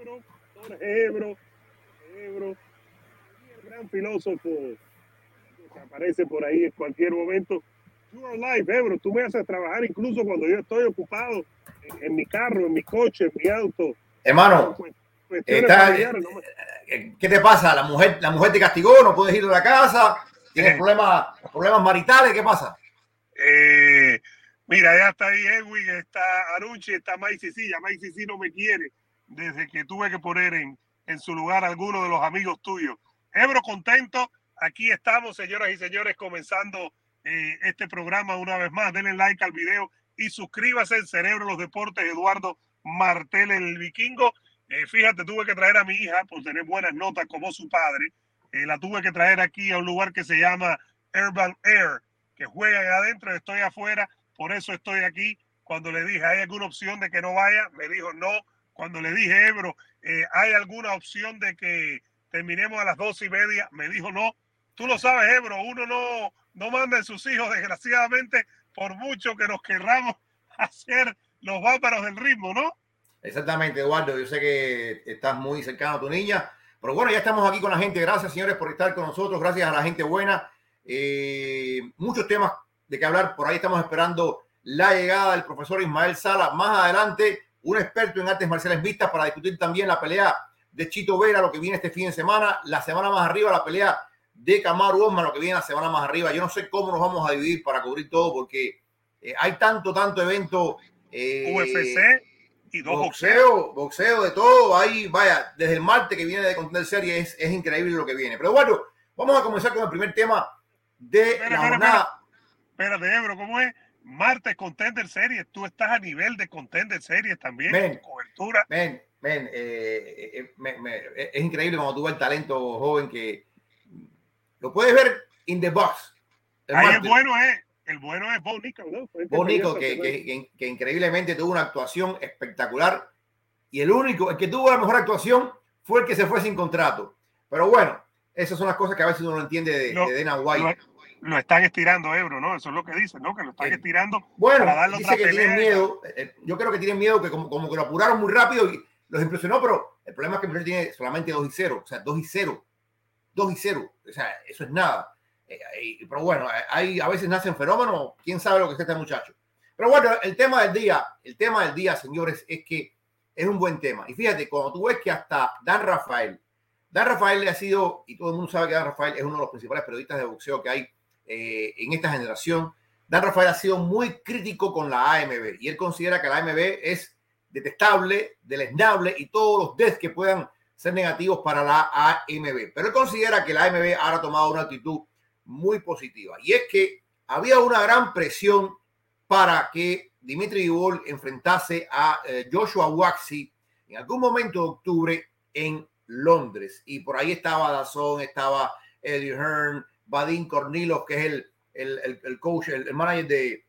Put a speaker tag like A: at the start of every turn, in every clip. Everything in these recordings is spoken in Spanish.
A: Ebro, Jorge Ebro, Ebro, el gran filósofo que aparece por ahí en cualquier momento. You are live, Ebro. Tú me haces trabajar incluso cuando yo estoy ocupado en, en mi carro, en mi coche, en mi auto.
B: Hermano, está-
A: no me-
B: eh, ¿qué te pasa? ¿La mujer, ¿La mujer te castigó? ¿No puedes ir de la casa? ¿Tienes
A: Eh.
B: problemas, problemas maritales? ¿Qué pasa?
A: Eh, mira, ya está ahí Edwin, está Aruchi, está Mike Sicilla no me quiere desde que tuve que poner en, en su lugar a alguno de los amigos tuyos. Ebro, contento. Aquí estamos, señoras y señores, comenzando eh, este programa una vez más. Denle like al video y suscríbase en Cerebro de los Deportes, Eduardo Martel, el vikingo. Eh, fíjate, tuve que traer a mi hija por tener buenas notas como su padre. Eh, la tuve que traer aquí a un lugar que se llama Urban Air que juegan adentro, estoy afuera, por eso estoy aquí. Cuando le dije, ¿hay alguna opción de que no vaya? Me dijo, no. Cuando le dije, Ebro, eh, ¿hay alguna opción de que terminemos a las doce y media? Me dijo, no. Tú lo sabes, Ebro, uno no, no manda a sus hijos, desgraciadamente, por mucho que nos querramos hacer los bárbaros del ritmo, ¿no?
B: Exactamente, Eduardo. Yo sé que estás muy cercano a tu niña. Pero bueno, ya estamos aquí con la gente. Gracias, señores, por estar con nosotros. Gracias a la gente buena. Eh, muchos temas de que hablar. Por ahí estamos esperando la llegada del profesor Ismael Sala. Más adelante, un experto en artes marciales mixtas para discutir también la pelea de Chito Vera, lo que viene este fin de semana. La semana más arriba, la pelea de Kamaru Osman, lo que viene la semana más arriba. Yo no sé cómo nos vamos a dividir para cubrir todo porque eh, hay tanto, tanto evento. eh,
A: UFC y dos
B: boxeo, boxeo de todo. Ahí, vaya, desde el martes que viene de Contender Serie es, es increíble lo que viene. Pero bueno, vamos a comenzar con el primer tema de
A: Espera,
B: la
A: espera,
B: jornada.
A: Espérate, Ebro, ¿cómo es? Martes Contender Series, tú estás a nivel de Contender Series también,
B: Men.
A: con cobertura.
B: Men, men, eh, eh, me- me- es increíble cuando tú ves el talento joven que lo puedes ver in the box. El
A: Ahí el
B: martes.
A: bueno es, el bueno es Bo ¿no? Que
B: que, increíblemente tuvo una actuación espectacular. Y el único, el que tuvo la mejor actuación fue el que se fue sin contrato. Pero bueno, esas son las cosas que a veces uno no entiende de,
A: Lo-
B: de Dana. White.
A: Lo están estirando, Ebro, ¿no? Eso es lo que dicen, ¿no? Que lo están
B: Eh,
A: estirando
B: Bueno,
A: para darle
B: dice
A: otra
B: que tienen miedo. eh, Yo creo que tienen miedo que como, como que lo apuraron muy rápido y los impresionó, pero el problema es que el muchacho tiene solamente 2 y 0. O sea, 2 y 0. 2 y 0. O sea, eso es nada. Eh, eh, pero bueno, eh, hay, a veces nacen fenómenos. Quién sabe lo que es este muchacho. Pero bueno, el tema del día, el tema del día, señores, es que es un buen tema. Y fíjate, cuando tú ves que hasta Dan Rafael, Dan Rafael le ha sido, y todo el mundo sabe que Dan Rafael es uno de los principales periodistas de boxeo que hay eh, en esta generación, Dan Rafael ha sido muy crítico con la AMB y él considera que la AMB es detestable, deleznable y todos los des que puedan ser negativos para la AMB. Pero él considera que la AMB ahora ha tomado una actitud muy positiva y es que había una gran presión para que Dimitri Vivol enfrentase a eh, Joshua Waxy en algún momento de octubre en Londres. Y por ahí estaba Dazón, estaba Eddie Hearn, Vadim Kornilov, que es el, el, el- el coach, el, manager de,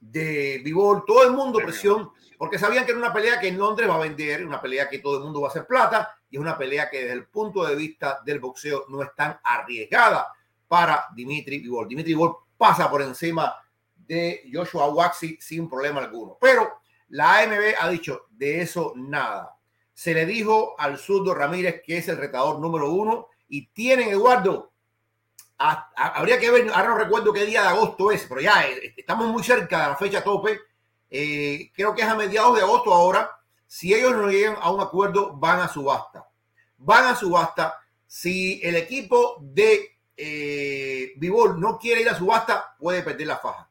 B: de Vivol, todo el mundo presión, porque sabían que era una pelea que en Londres va a vender, una pelea que todo el mundo va a hacer plata, y es una pelea que desde el punto de vista del boxeo no es tan arriesgada para Dimitri Vivol. Dimitri Vivol pasa por encima de Joshua Waxy sin problema alguno. Pero la AMB ha dicho de eso nada. Se le dijo al zurdo Ramírez que es el retador número uno y tienen, Eduardo, habría que ver, ahora no recuerdo qué día de agosto es, pero ya eh, estamos muy cerca de la fecha tope. Eh, creo que es a mediados de agosto ahora. Si ellos no llegan a un acuerdo, van a subasta. Van a subasta. Si el equipo de eh, no quiere ir a subasta, puede perder la faja.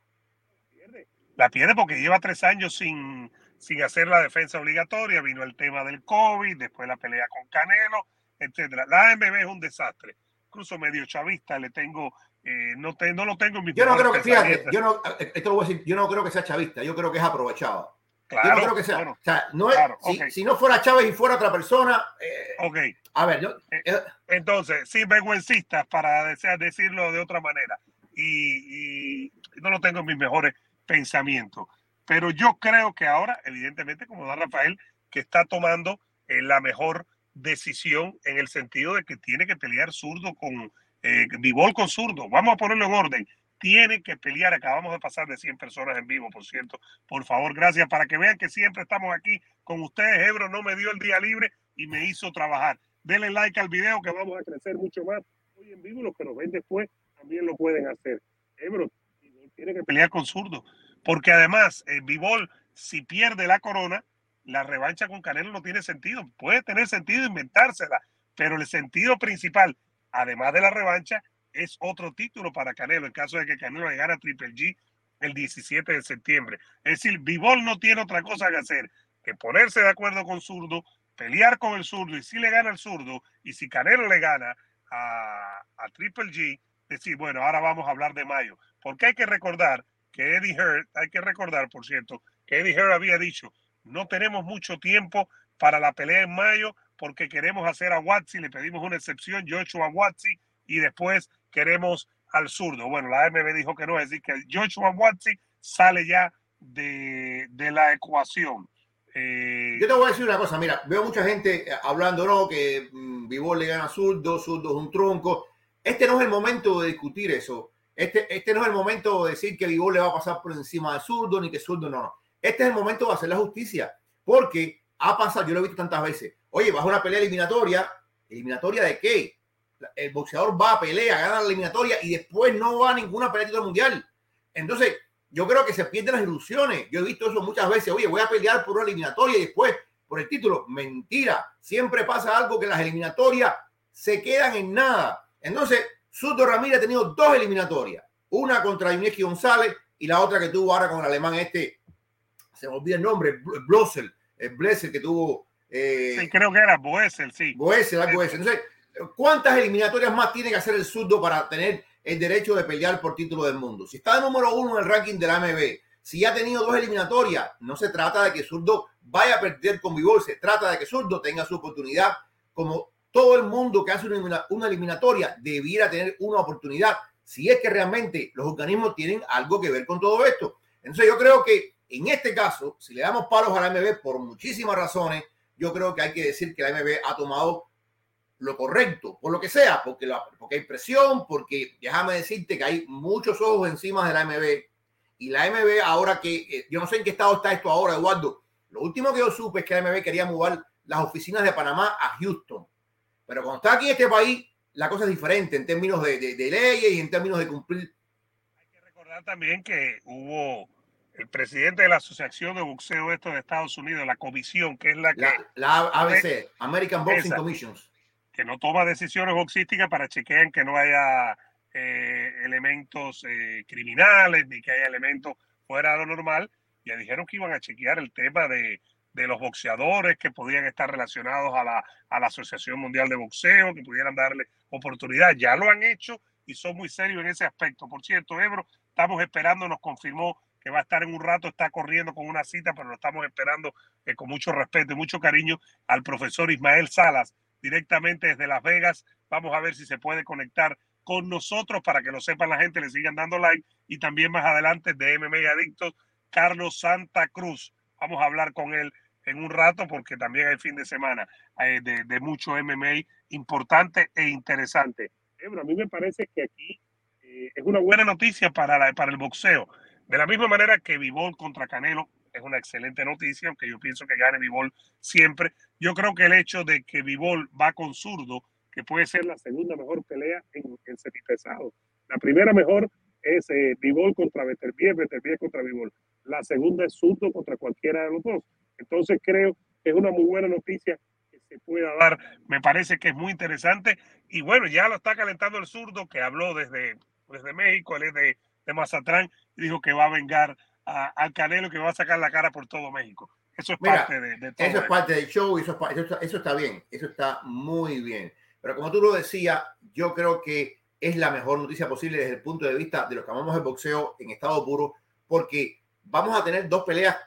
A: La pierde porque lleva tres años sin, sin hacer la defensa obligatoria. Vino el tema del COVID, después la pelea con Canelo, etcétera. La AMB es un desastre. Incluso medio chavista le tengo, eh, no, te- no lo tengo en mi
B: Yo no creo que, fíjate, yo no, eh, esto lo voy a decir, yo no creo que sea chavista, yo creo que es aprovechado.
A: Claro,
B: yo no creo que sea.
A: bueno,
B: o sea, no es,
A: claro,
B: si,
A: ok.
B: si no fuera Chávez y fuera otra persona, eh,
A: ok.
B: a ver, yo- eh,
A: Entonces, sin vergüencistas, para desear decirlo de otra manera. Y, y no lo tengo en mis mejores pensamientos. Pero yo creo que ahora, evidentemente, como da Rafael, que está tomando eh, la mejor decisión en el sentido de que tiene que pelear zurdo con eh, Bivol con zurdo. Vamos a ponerlo en orden. Tiene que pelear. Acabamos de pasar de 100 personas en vivo, por cierto. Por favor, gracias para que vean que siempre estamos aquí con ustedes. Ebro no me dio el día libre y me hizo trabajar. Denle like al video que vamos a crecer mucho más. Hoy en vivo, los que nos ven después también lo pueden hacer. Ebro tiene que pelear con zurdo, porque además, el Bivol, si pierde la corona, la revancha con Canelo no tiene sentido. Puede tener sentido inventársela, pero el sentido principal, además de la revancha, es otro título para Canelo, en caso de que Canelo llegara a Triple G el 17 de septiembre. Es decir, Bivol no tiene otra cosa que hacer que ponerse de acuerdo con zurdo, pelear con el zurdo, y si le gana el zurdo, y si Canelo le gana a, a Triple G, decir, bueno, ahora vamos a hablar de mayo. Porque hay que recordar que Eddie Hearn, hay que recordar, por cierto, que Eddie Hearn había dicho, no tenemos mucho tiempo para la pelea en mayo porque queremos hacer a Watsi, le pedimos una excepción, Joshua Watsi, y después queremos al zurdo. Bueno, la AMB dijo que no, es decir, que Joshua Watsi sale ya de, la ecuación.
B: Eh, Yo te voy a decir una cosa, mira, veo mucha gente hablando, no, que mm, le gana a zurdo, zurdo es un tronco. Este no es el momento de discutir eso. Este, este no es el momento de decir que Vivol le va a pasar por encima de zurdo, ni que zurdo no, no. Este es el momento de hacer la justicia, porque ha pasado, yo lo he visto tantas veces. Oye, vas a una pelea eliminatoria, ¿eliminatoria de qué? El boxeador va a pelea, gana la eliminatoria y después no va a ninguna pelea de mundial. Entonces, yo creo que se pierden las ilusiones. Yo he visto eso muchas veces. Oye, voy a pelear por una eliminatoria y después por el título. Mentira. Siempre pasa algo que las eliminatorias se quedan en nada. Entonces, Suto Ramírez ha tenido dos eliminatorias. Una contra Ineki González y la otra que tuvo ahora con el alemán este, se me olvida el nombre, Blossel, el Blessel que tuvo.
A: Eh, sí, creo que era Boesel, sí.
B: Boesel, algo Entonces, ¿cuántas eliminatorias más tiene que hacer el Sudo para tener el derecho de pelear por título del mundo. Si está de número uno en el ranking de la AMB, si ha tenido dos eliminatorias, no se trata de que Zurdo vaya a perder con Vivol, se trata de que Zurdo tenga su oportunidad, como todo el mundo que hace una, una eliminatoria debiera tener una oportunidad, si es que realmente los organismos tienen algo que ver con todo esto. Entonces yo creo que en este caso, si le damos palos a la AMB por muchísimas razones, yo creo que hay que decir que la AMB ha tomado lo correcto, por lo que sea, porque, hay presión, porque déjame decirte que hay muchos ojos encima de la MB y la MB ahora que, eh, yo no sé en qué estado está esto ahora, Eduardo, lo último que yo supe es que la MB quería mover las oficinas de Panamá a Houston, pero cuando está aquí este país, la cosa es diferente en términos de, leyes y en términos de cumplir.
A: Hay que recordar también que hubo el presidente de la Asociación de Boxeo esto de Estados Unidos, la comisión, que es la que...
B: La, ABC, American Boxing Commissions
A: que no toma decisiones boxísticas para chequear que no haya eh, elementos eh, criminales ni que haya elementos fuera de lo normal. Ya dijeron que iban a chequear el tema de, de los boxeadores que podían estar relacionados a la, a la Asociación Mundial de Boxeo, que pudieran darle oportunidad. Ya lo han hecho y son muy serios en ese aspecto. Por cierto, Ebro, estamos esperando, nos confirmó que va a estar en un rato, está corriendo con una cita, pero lo estamos esperando eh, con mucho respeto y mucho cariño al profesor Ismael Salas, directamente desde Las Vegas. Vamos a ver si se puede conectar con nosotros para que lo sepan la gente, le sigan dando like y también más adelante de MMA Adictos, Carlos Santa Cruz. Vamos a hablar con él en un rato porque también hay fin de semana eh, de, mucho MMA importante e interesante. a mí me parece que aquí eh, es una buena noticia para, la, para el boxeo. De la misma manera que Vivol contra Canelo es una excelente noticia, aunque yo pienso que gane Vivol siempre. Yo creo que el hecho de que Vivol va con zurdo, que puede ser la segunda mejor pelea en, en semipesado. La primera mejor es eh, Vivol contra Beterbiev, Beterbiev contra Vivol. La segunda es zurdo contra cualquiera de los dos. Entonces creo que es una muy buena noticia que se pueda dar. Me parece que es muy interesante. Y bueno, ya lo está calentando el zurdo que habló desde, desde México, él es de, de dijo que va a vengar al Canelo que va a sacar la cara por todo México. Eso es parte de, todo.
B: Eso es parte del show y eso, eso, está bien, eso está muy bien. Pero como tú lo decías, yo creo que es la mejor noticia posible desde el punto de vista de los que amamos el boxeo en estado puro, porque vamos a tener dos peleas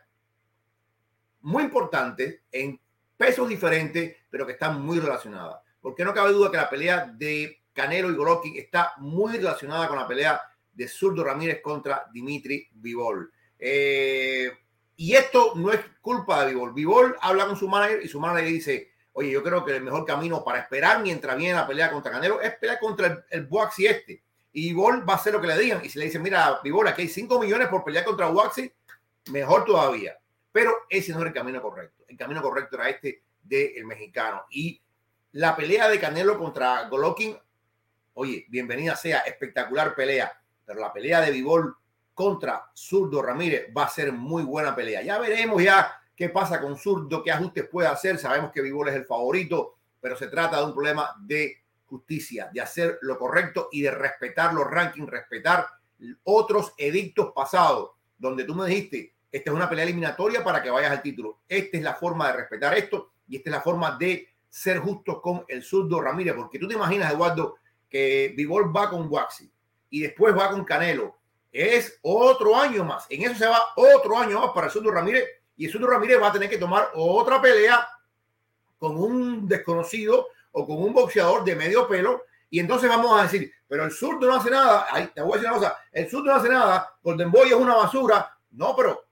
B: muy importantes en pesos diferentes, pero que están muy relacionadas. Porque no cabe duda que la pelea de Canelo y Golovkin está muy relacionada con la pelea de Zurdo Ramírez contra Dimitri Vivol. Eh, y esto no es culpa de Vivol. Vivol habla con su manager y su manager dice, oye, yo creo que el mejor camino para esperar mientras viene la pelea contra Canelo es pelear contra el, el Boaxi este. Y Vivol va a hacer lo que le digan. Y si le dicen, mira, Vivol, aquí hay 5 millones por pelear contra Boaxi, mejor todavía. pero ese no era el camino correcto. El camino correcto era este del mexicano. Y la pelea de Canelo contra Golovkin, oye, bienvenida sea, espectacular pelea, pero la pelea de Vivol contra Zurdo Ramírez va a ser muy buena pelea. Ya veremos ya qué pasa con Zurdo, qué ajustes puede hacer. Sabemos que Vivol es el favorito, pero se trata de un problema de justicia, de hacer lo correcto y de respetar los rankings, respetar otros edictos pasados, donde tú me dijiste, esta es una pelea eliminatoria para que vayas al título. Esta es la forma de respetar esto y esta es la forma de ser justo con el zurdo Ramírez, porque tú te imaginas, Eduardo, que Vivol va con Waxi y después va con Canelo. Es otro año más. En eso se va otro año más para zurdo Ramírez y zurdo Ramírez va a tener que tomar otra pelea con un desconocido o con un boxeador de medio pelo y entonces vamos a decir, pero el zurdo no hace nada. Ahí te voy a decir una cosa, el zurdo no hace nada, Golden Boy es una basura. No, pero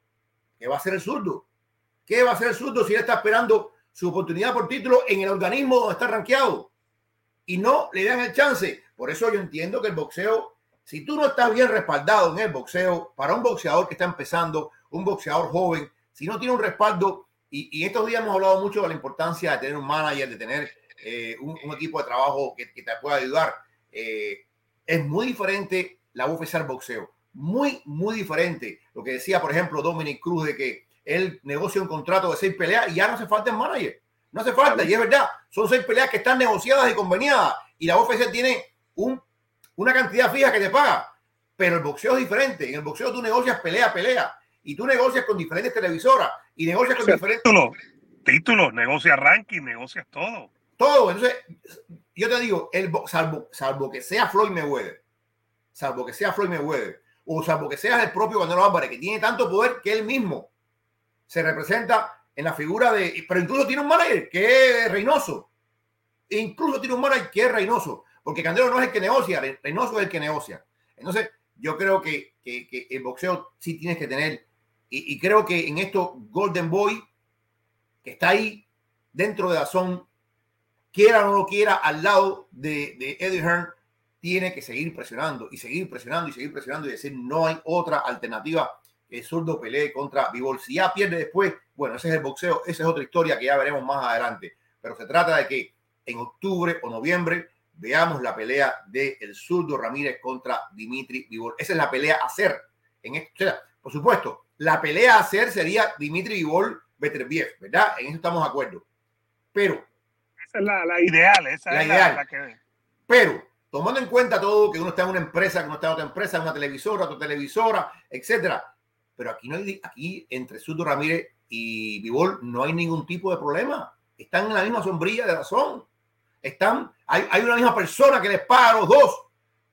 B: ¿qué va a hacer el zurdo? ¿Qué va a hacer el zurdo si él está esperando su oportunidad por título en el organismo donde está rankeado? Y no le dan el chance. Por eso yo entiendo que el boxeo, si tú no estás bien respaldado en el boxeo, para un boxeador que está empezando, un boxeador joven, si no tiene un respaldo, y, estos días hemos hablado mucho de la importancia de tener un manager, de tener eh, un, equipo de trabajo que, te pueda ayudar. Eh, es muy diferente la UFC al boxeo. Muy, muy diferente. Lo que decía, por ejemplo, Dominic Cruz de que él negocia un contrato de seis peleas y ya no hace falta el manager. No hace falta, y es verdad, son seis peleas que están negociadas y conveniadas. Y la UFC tiene un, una cantidad fija que te paga. Pero el boxeo es diferente. En el boxeo tú negocias pelea, pelea. Y tú negocias con diferentes televisoras y negocias con diferentes.
A: Títulos, títulos, negocias ranking, negocias todo
B: todo. Entonces, yo te digo, el, salvo, salvo que sea Floyd Mayweather, salvo que sea Floyd Mayweather, o salvo que sea el propio Canelo Álvarez, que tiene tanto poder que él mismo se representa en la figura de. Pero incluso tiene un manager que es Reynoso. Incluso tiene un manager que es Reynoso. Porque Canelo no es el que negocia, Reynoso es el que negocia. Entonces, yo creo que, que, el boxeo sí tienes que tener. Y, y, creo que en esto, Golden Boy, que está ahí dentro de la zona, quiera o no quiera, al lado de, Eddie Hearn, tiene que seguir presionando y seguir presionando y seguir presionando y decir no hay otra alternativa que Zurdo pelee contra Bivol. Si ya pierde después, bueno, ese es el boxeo, esa es otra historia que ya veremos más adelante. Pero se trata de que en octubre o noviembre veamos la pelea de el zurdo Ramírez contra Dimitri Vivol. Esa es la pelea a hacer. En esto, por supuesto, la pelea a hacer sería Dimitri Vivol Beterbiev, ¿verdad? En eso estamos de acuerdo. Pero
A: es la, ideal, esa la es ideal. La, que...
B: Pero, tomando en cuenta todo, que uno está en una empresa, que uno está en otra empresa, en una televisora, otra televisora, etcétera. Pero aquí no hay, aquí entre Sudo Ramírez y Vivol no hay ningún tipo de problema. Están en la misma sombrilla de razón. Están, hay, hay una misma persona que les paga a los dos.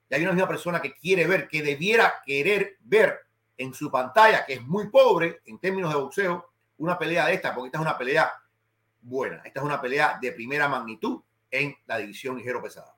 B: Y hay una misma persona que quiere ver, que debiera querer ver en su pantalla, que es muy pobre en términos de boxeo, una pelea de esta, porque esta es una pelea buena. Esta es una pelea de primera magnitud en la división ligero pesada.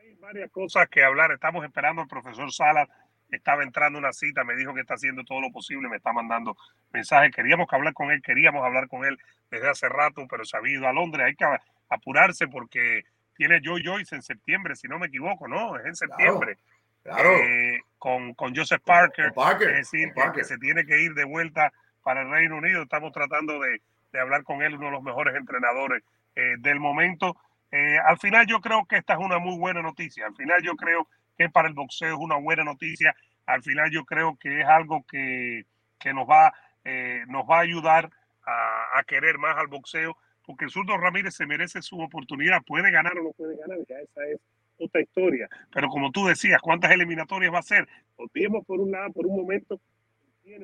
A: Hay varias cosas que hablar. Estamos esperando al profesor Salas. Estaba entrando una cita, me dijo que está haciendo todo lo posible, me está mandando mensajes. Queríamos que hablar con él, queríamos hablar con él desde hace rato, pero se ha ido a Londres. Hay que apurarse porque tiene Joy Joyce en septiembre, si no me equivoco, ¿no? Es en septiembre. Claro. Eh, con, con, Joseph Parker. Parker es decir, que se tiene que ir de vuelta para el Reino Unido. Estamos tratando de, de hablar con él, uno de los mejores entrenadores eh, del momento. Eh, al final yo creo que esta es una muy buena noticia. Al final yo creo que para el boxeo es una buena noticia. Al final yo creo que es algo que, que nos, va, nos va a ayudar a, a, querer más al boxeo, porque el zurdo Ramírez se merece su oportunidad. Puede ganar o no puede ganar, ya esa es otra historia. Pero como tú decías, ¿cuántas eliminatorias va a ser? Olvidemos por un lado, por un momento,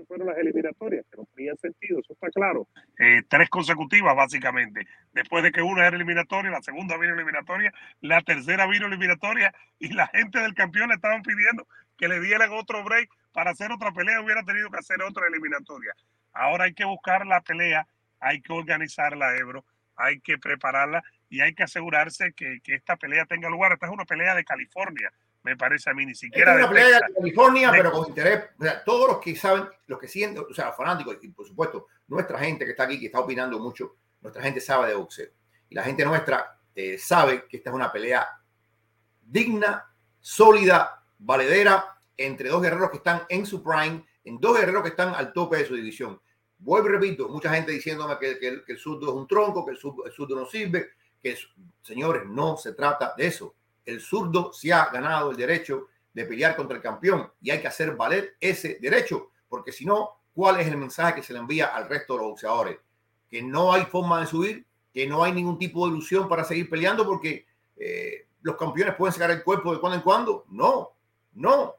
A: fueron las eliminatorias, que no tenían sentido, eso está claro. Eh, tres consecutivas, básicamente. Después de que una era eliminatoria, la segunda vino eliminatoria, la tercera vino eliminatoria, y la gente del campeón le estaban pidiendo que le dieran otro break para hacer otra pelea, hubiera tenido que hacer otra eliminatoria. Ahora hay que buscar la pelea, hay que organizarla, Ebro, hay que prepararla y hay que asegurarse que, que esta pelea tenga lugar. Esta es una pelea de California me parece a mí, ni siquiera.
B: Es una pelea de California, pero con interés. O sea, todos los que saben, los que siguen, o sea, fanáticos, y por supuesto, nuestra gente que está aquí, que está opinando mucho, nuestra gente sabe de boxeo. Y la gente nuestra eh, sabe que esta es una pelea digna, sólida, valedera, entre dos guerreros que están en su prime, en dos guerreros que están al tope de su división. Vuelvo y repito, mucha gente diciéndome que, que, el zurdo es un tronco, que el zurdo, no sirve, que señores, no se trata de eso. El zurdo se ha ganado el derecho de pelear contra el campeón y hay que hacer valer ese derecho, porque si no, ¿cuál es el mensaje que se le envía al resto de los boxeadores? Que no hay forma de subir, que no hay ningún tipo de ilusión para seguir peleando porque eh, los campeones pueden sacar el cuerpo de cuando en cuando. No, no.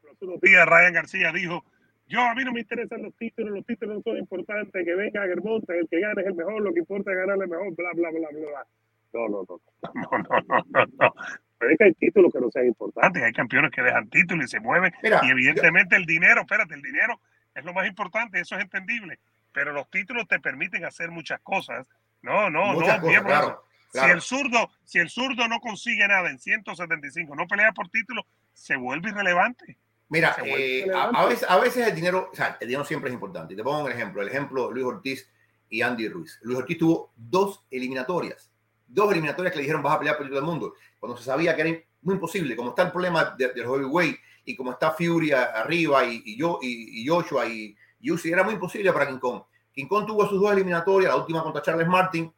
A: Por ejemplo, Ryan García dijo yo a mí no me interesan los títulos, los títulos no son importantes, que venga Germonta, el que gane es el mejor, lo que importa es ganarle mejor, bla, bla, bla, bla, bla. No, no, no, no, no, no, no, no. Pero es que hay títulos que no sean importantes, hay campeones que dejan títulos y se mueven. y evidentemente el dinero, espérate, el dinero es lo más importante, eso es entendible. Pero los títulos te permiten hacer muchas cosas. No, no, no, bien, claro, Si el zurdo, si el zurdo no consigue nada en 175, no pelea por título, se vuelve irrelevante.
B: Mira, eh, a, veces, a, veces, el dinero, o sea, el dinero siempre es importante. te pongo un ejemplo, el ejemplo de Luis Ortiz y Andy Ruiz. Luis Ortiz tuvo dos eliminatorias, dos eliminatorias que le dijeron vas a pelear por todo el mundo, cuando se sabía que era muy imposible, como está el problema del de heavyweight y como está Fury arriba y, yo y, Joshua y Yusi, era muy imposible para King Kong. King Kong tuvo sus dos eliminatorias, la última contra Charles Martin,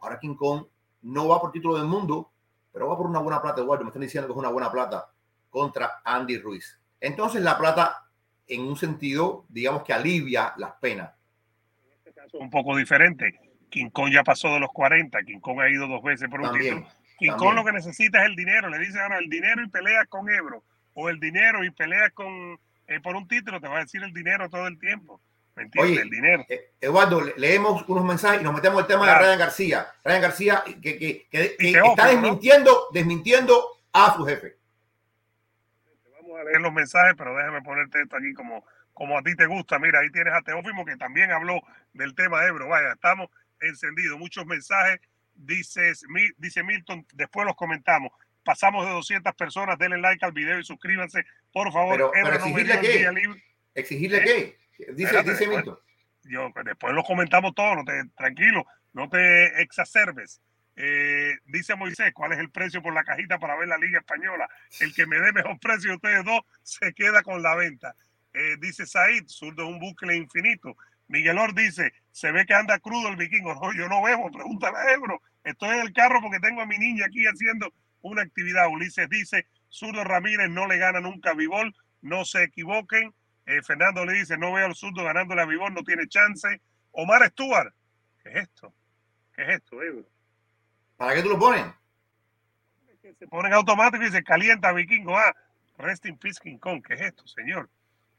B: ahora King Kong no va por título del mundo, pero va por una buena plata, igual, me están diciendo que es una buena plata contra Andy Ruiz. Entonces la plata, en un sentido, digamos que alivia las penas.
A: En este caso un poco diferente. King Kong ya pasó de los 40, King Kong ha ido dos veces por un título. King Kong lo que necesita es el dinero. Le dice ahora el dinero y pelea con Ebro, o el dinero y pelea con eh, por un título, te va a decir el dinero todo el tiempo. ¿Me entiendes? el dinero.
B: Eh, Eduardo, leemos unos mensajes y nos metemos el tema de Ryan García. Ryan García que, que, que, está desmintiendo, desmintiendo a su jefe
A: a leer los mensajes, pero déjame ponerte esto aquí como, como a ti te gusta. Mira, ahí tienes a Teófimo que también habló del tema Ebro. Vaya, estamos encendidos. Muchos mensajes. Dices, dice Milton, después los comentamos. Pasamos de 200 personas. Denle like al video y suscríbanse, por favor.
B: Pero, exigirle qué? ¿Exigirle qué? Dice, dice Milton.
A: Yo, después los comentamos todos, no te, tranquilo, no te exacerbes. Eh, dice Moisés, ¿cuál es el precio por la cajita para ver la Liga Española? El que me dé mejor precio de ustedes dos se queda con la venta. Eh, dice Said, zurdo es un bucle infinito. Miguel Or dice, se ve que anda crudo el vikingo. No, yo no veo, pregúntale a Ebro. Estoy en el carro porque tengo a mi niña aquí haciendo una actividad. Ulises dice, zurdo Ramírez no le gana nunca a Vivol, no se equivoquen. Eh, Fernando le dice, no veo al zurdo ganándole a Vivol, no tiene chance. Omar Stuart, ¿qué es esto? ¿Qué es esto, Ebro?
B: ¿Para qué tú lo pones?
A: Se ponen automático y se calienta Vikingo. Ah, rest in peace King Kong. ¿Qué es esto, señor?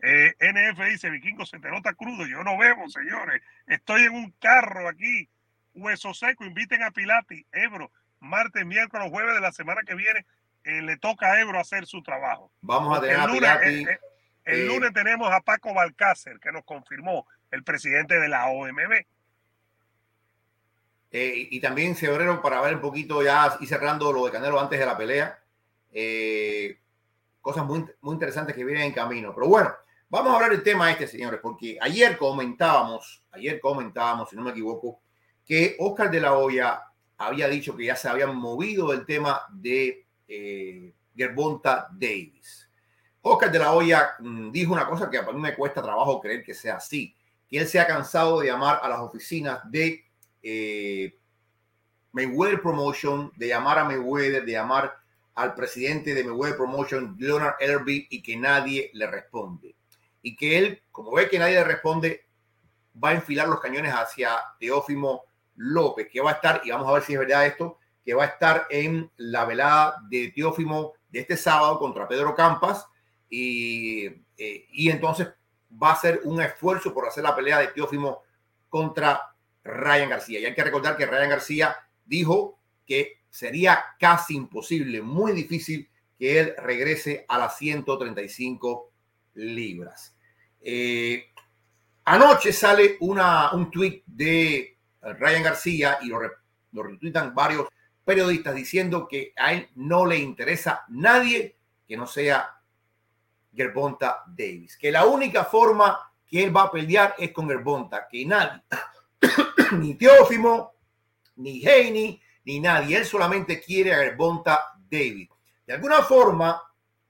A: Eh, NF dice, Vikingo se te nota crudo. Yo no veo, señores. Estoy en un carro aquí. Hueso seco. Inviten a Pilati, Ebro. Martes, miércoles, jueves de la semana que viene. Eh, le toca a Ebro hacer su trabajo.
B: Vamos a tener el lunes, a Pilati.
A: Eh, el lunes tenemos a Paco Balcácer, que nos confirmó el presidente de la OMB.
B: Eh, y también febrero para ver un poquito ya y cerrando lo de Canelo antes de la pelea. Eh, cosas muy, muy interesantes que vienen en camino. Pero bueno, vamos a hablar del tema este, señores, porque ayer comentábamos, ayer comentábamos, si no me equivoco, que Oscar de la Hoya había dicho que ya se habían movido del tema de eh, Gerbonta Davis. Oscar de la Hoya mm, dijo una cosa que a mí me cuesta trabajo creer que sea así, que él se ha cansado de llamar a las oficinas de eh, Mayweather Promotion, de llamar a Mayweather, de llamar al presidente de Mayweather Promotion, Leonard Ellerby, y que nadie le responde. Y que él, como ve que nadie le responde, va a enfilar los cañones hacia Teófimo López, que va a estar, y vamos a ver si es verdad esto, que va a estar en la velada de Teófimo de este sábado contra Pedro Campas, y, eh, entonces va a ser un esfuerzo por hacer la pelea de Teófimo contra Ryan García. Y hay que recordar que Ryan García dijo que sería casi imposible, muy difícil que él regrese a las 135 libras. Eh, anoche sale una, un tweet de Ryan García y lo, lo retweetan varios periodistas diciendo que a él no le interesa nadie que no sea Gerbonta Davis, que la única forma que él va a pelear es con Gerbonta, que nadie, ni Teófimo, ni Haney, ni nadie. Él solamente quiere a Bonta David. De alguna forma,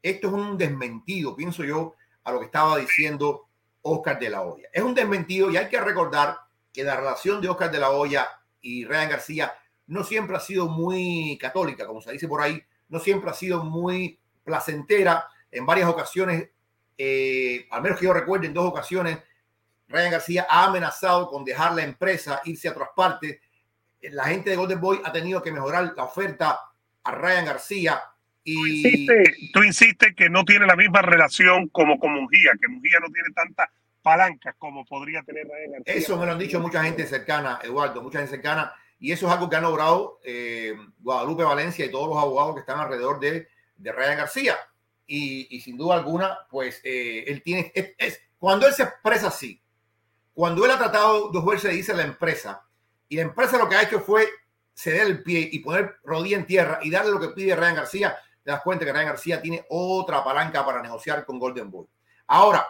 B: esto es un desmentido, pienso yo, a lo que estaba diciendo Oscar de la Hoya. Es un desmentido y hay que recordar que la relación de Oscar de la Hoya y Ryan García no siempre ha sido muy católica, como se dice por ahí, no siempre ha sido muy placentera. En varias ocasiones, eh, al menos que yo recuerde, en dos ocasiones, Ryan García ha amenazado con dejar la empresa, irse a otras partes. La gente de Golden Boy ha tenido que mejorar la oferta a Ryan García. Y...
A: Tú insistes, que no tiene la misma relación como con Mujía, que Mujía no tiene tanta palanca como podría tener Ryan García.
B: Eso me lo han dicho mucha gente cercana, Eduardo, mucha gente cercana. Y eso es algo que han logrado eh, Guadalupe Valencia y todos los abogados que están alrededor de, de Ryan García. Y, y, sin duda alguna, pues eh, él tiene, es, es, cuando él se expresa así, cuando él ha tratado de jugarse dice la empresa, y la empresa lo que ha hecho fue ceder el pie y poner rodilla en tierra y darle lo que pide Ryan García, te das cuenta que Ryan García tiene otra palanca para negociar con Golden Boy. Ahora,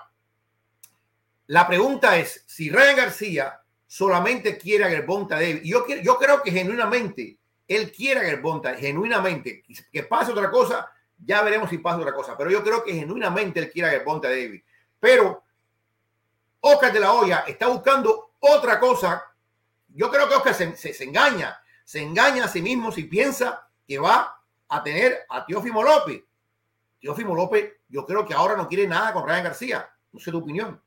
B: la pregunta es, si Ryan García solamente quiere a Gerbonta Davis, yo, yo creo que genuinamente él quiere a Gerbonta, genuinamente, que pase otra cosa, ya veremos si pasa otra cosa, pero yo creo que genuinamente él quiere a Gerbonta Davis. Pero Oscar de la Hoya está buscando otra cosa. Yo creo que Oscar se, se, engaña, se engaña a sí mismo si piensa que va a tener a Teófimo López. Teófimo López, yo creo que ahora no quiere nada con Ryan García. No sé tu opinión.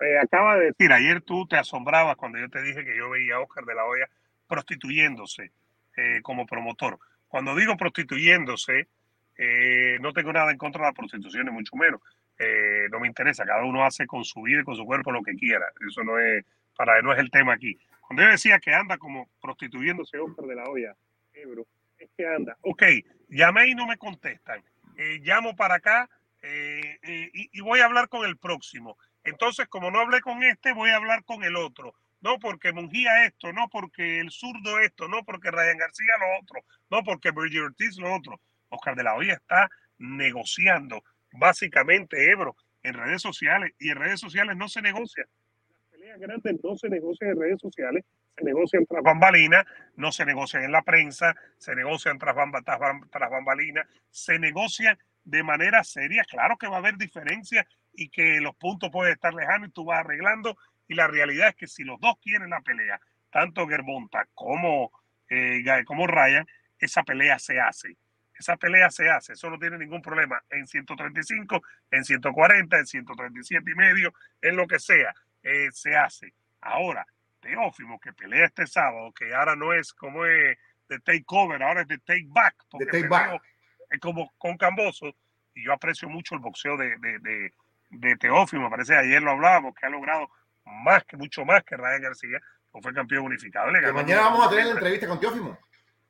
A: Eh, acaba de decir, ayer tú te asombrabas cuando yo te dije que yo veía a Oscar de la Hoya prostituyéndose eh, como promotor. Cuando digo prostituyéndose, eh, no tengo nada en contra de la prostitución, mucho menos eh, no me interesa, cada uno hace con su vida y con su cuerpo lo que quiera, eso no es, para no es el tema aquí. Cuando yo decía que anda como prostituyéndose Oscar de la olla, Ebro, es que anda, ok, llamé y no me contestan, eh, llamo para acá eh, y, voy a hablar con el próximo. Entonces, como no hablé con este, voy a hablar con el otro. No porque Mungía esto, no porque el zurdo esto, no porque Ryan García lo otro, no porque Bridget Ortiz lo otro. Oscar de la Hoya está negociando básicamente Ebro en redes sociales y en redes sociales no se negocia. Las peleas grandes no se negocian en redes sociales, se negocian tras bambalinas, no se negocian en la prensa, se negocian tras, bamba, tras, bambalinas, se negocian de manera seria. Claro que va a haber diferencias y que los puntos pueden estar lejanos y tú vas arreglando. Y la realidad es que si los dos quieren la pelea, tanto Gerbonta como, eh, como Ryan, esa pelea se hace esa pelea se hace, eso no tiene ningún problema en 135, en 140, en 137 y medio, en lo que sea, eh, se hace. Ahora, Teófimo, que pelea este sábado, que ahora no es como es de take cover, ahora es de take back, porque
B: take back.
A: es como con Camboso, y yo aprecio mucho el boxeo de, de, de, de Teófimo, me parece, ayer lo hablábamos, que ha logrado más que, mucho más que Ryan García, que fue campeón unificado.
B: Mañana vamos a tener la entrevista con Teófimo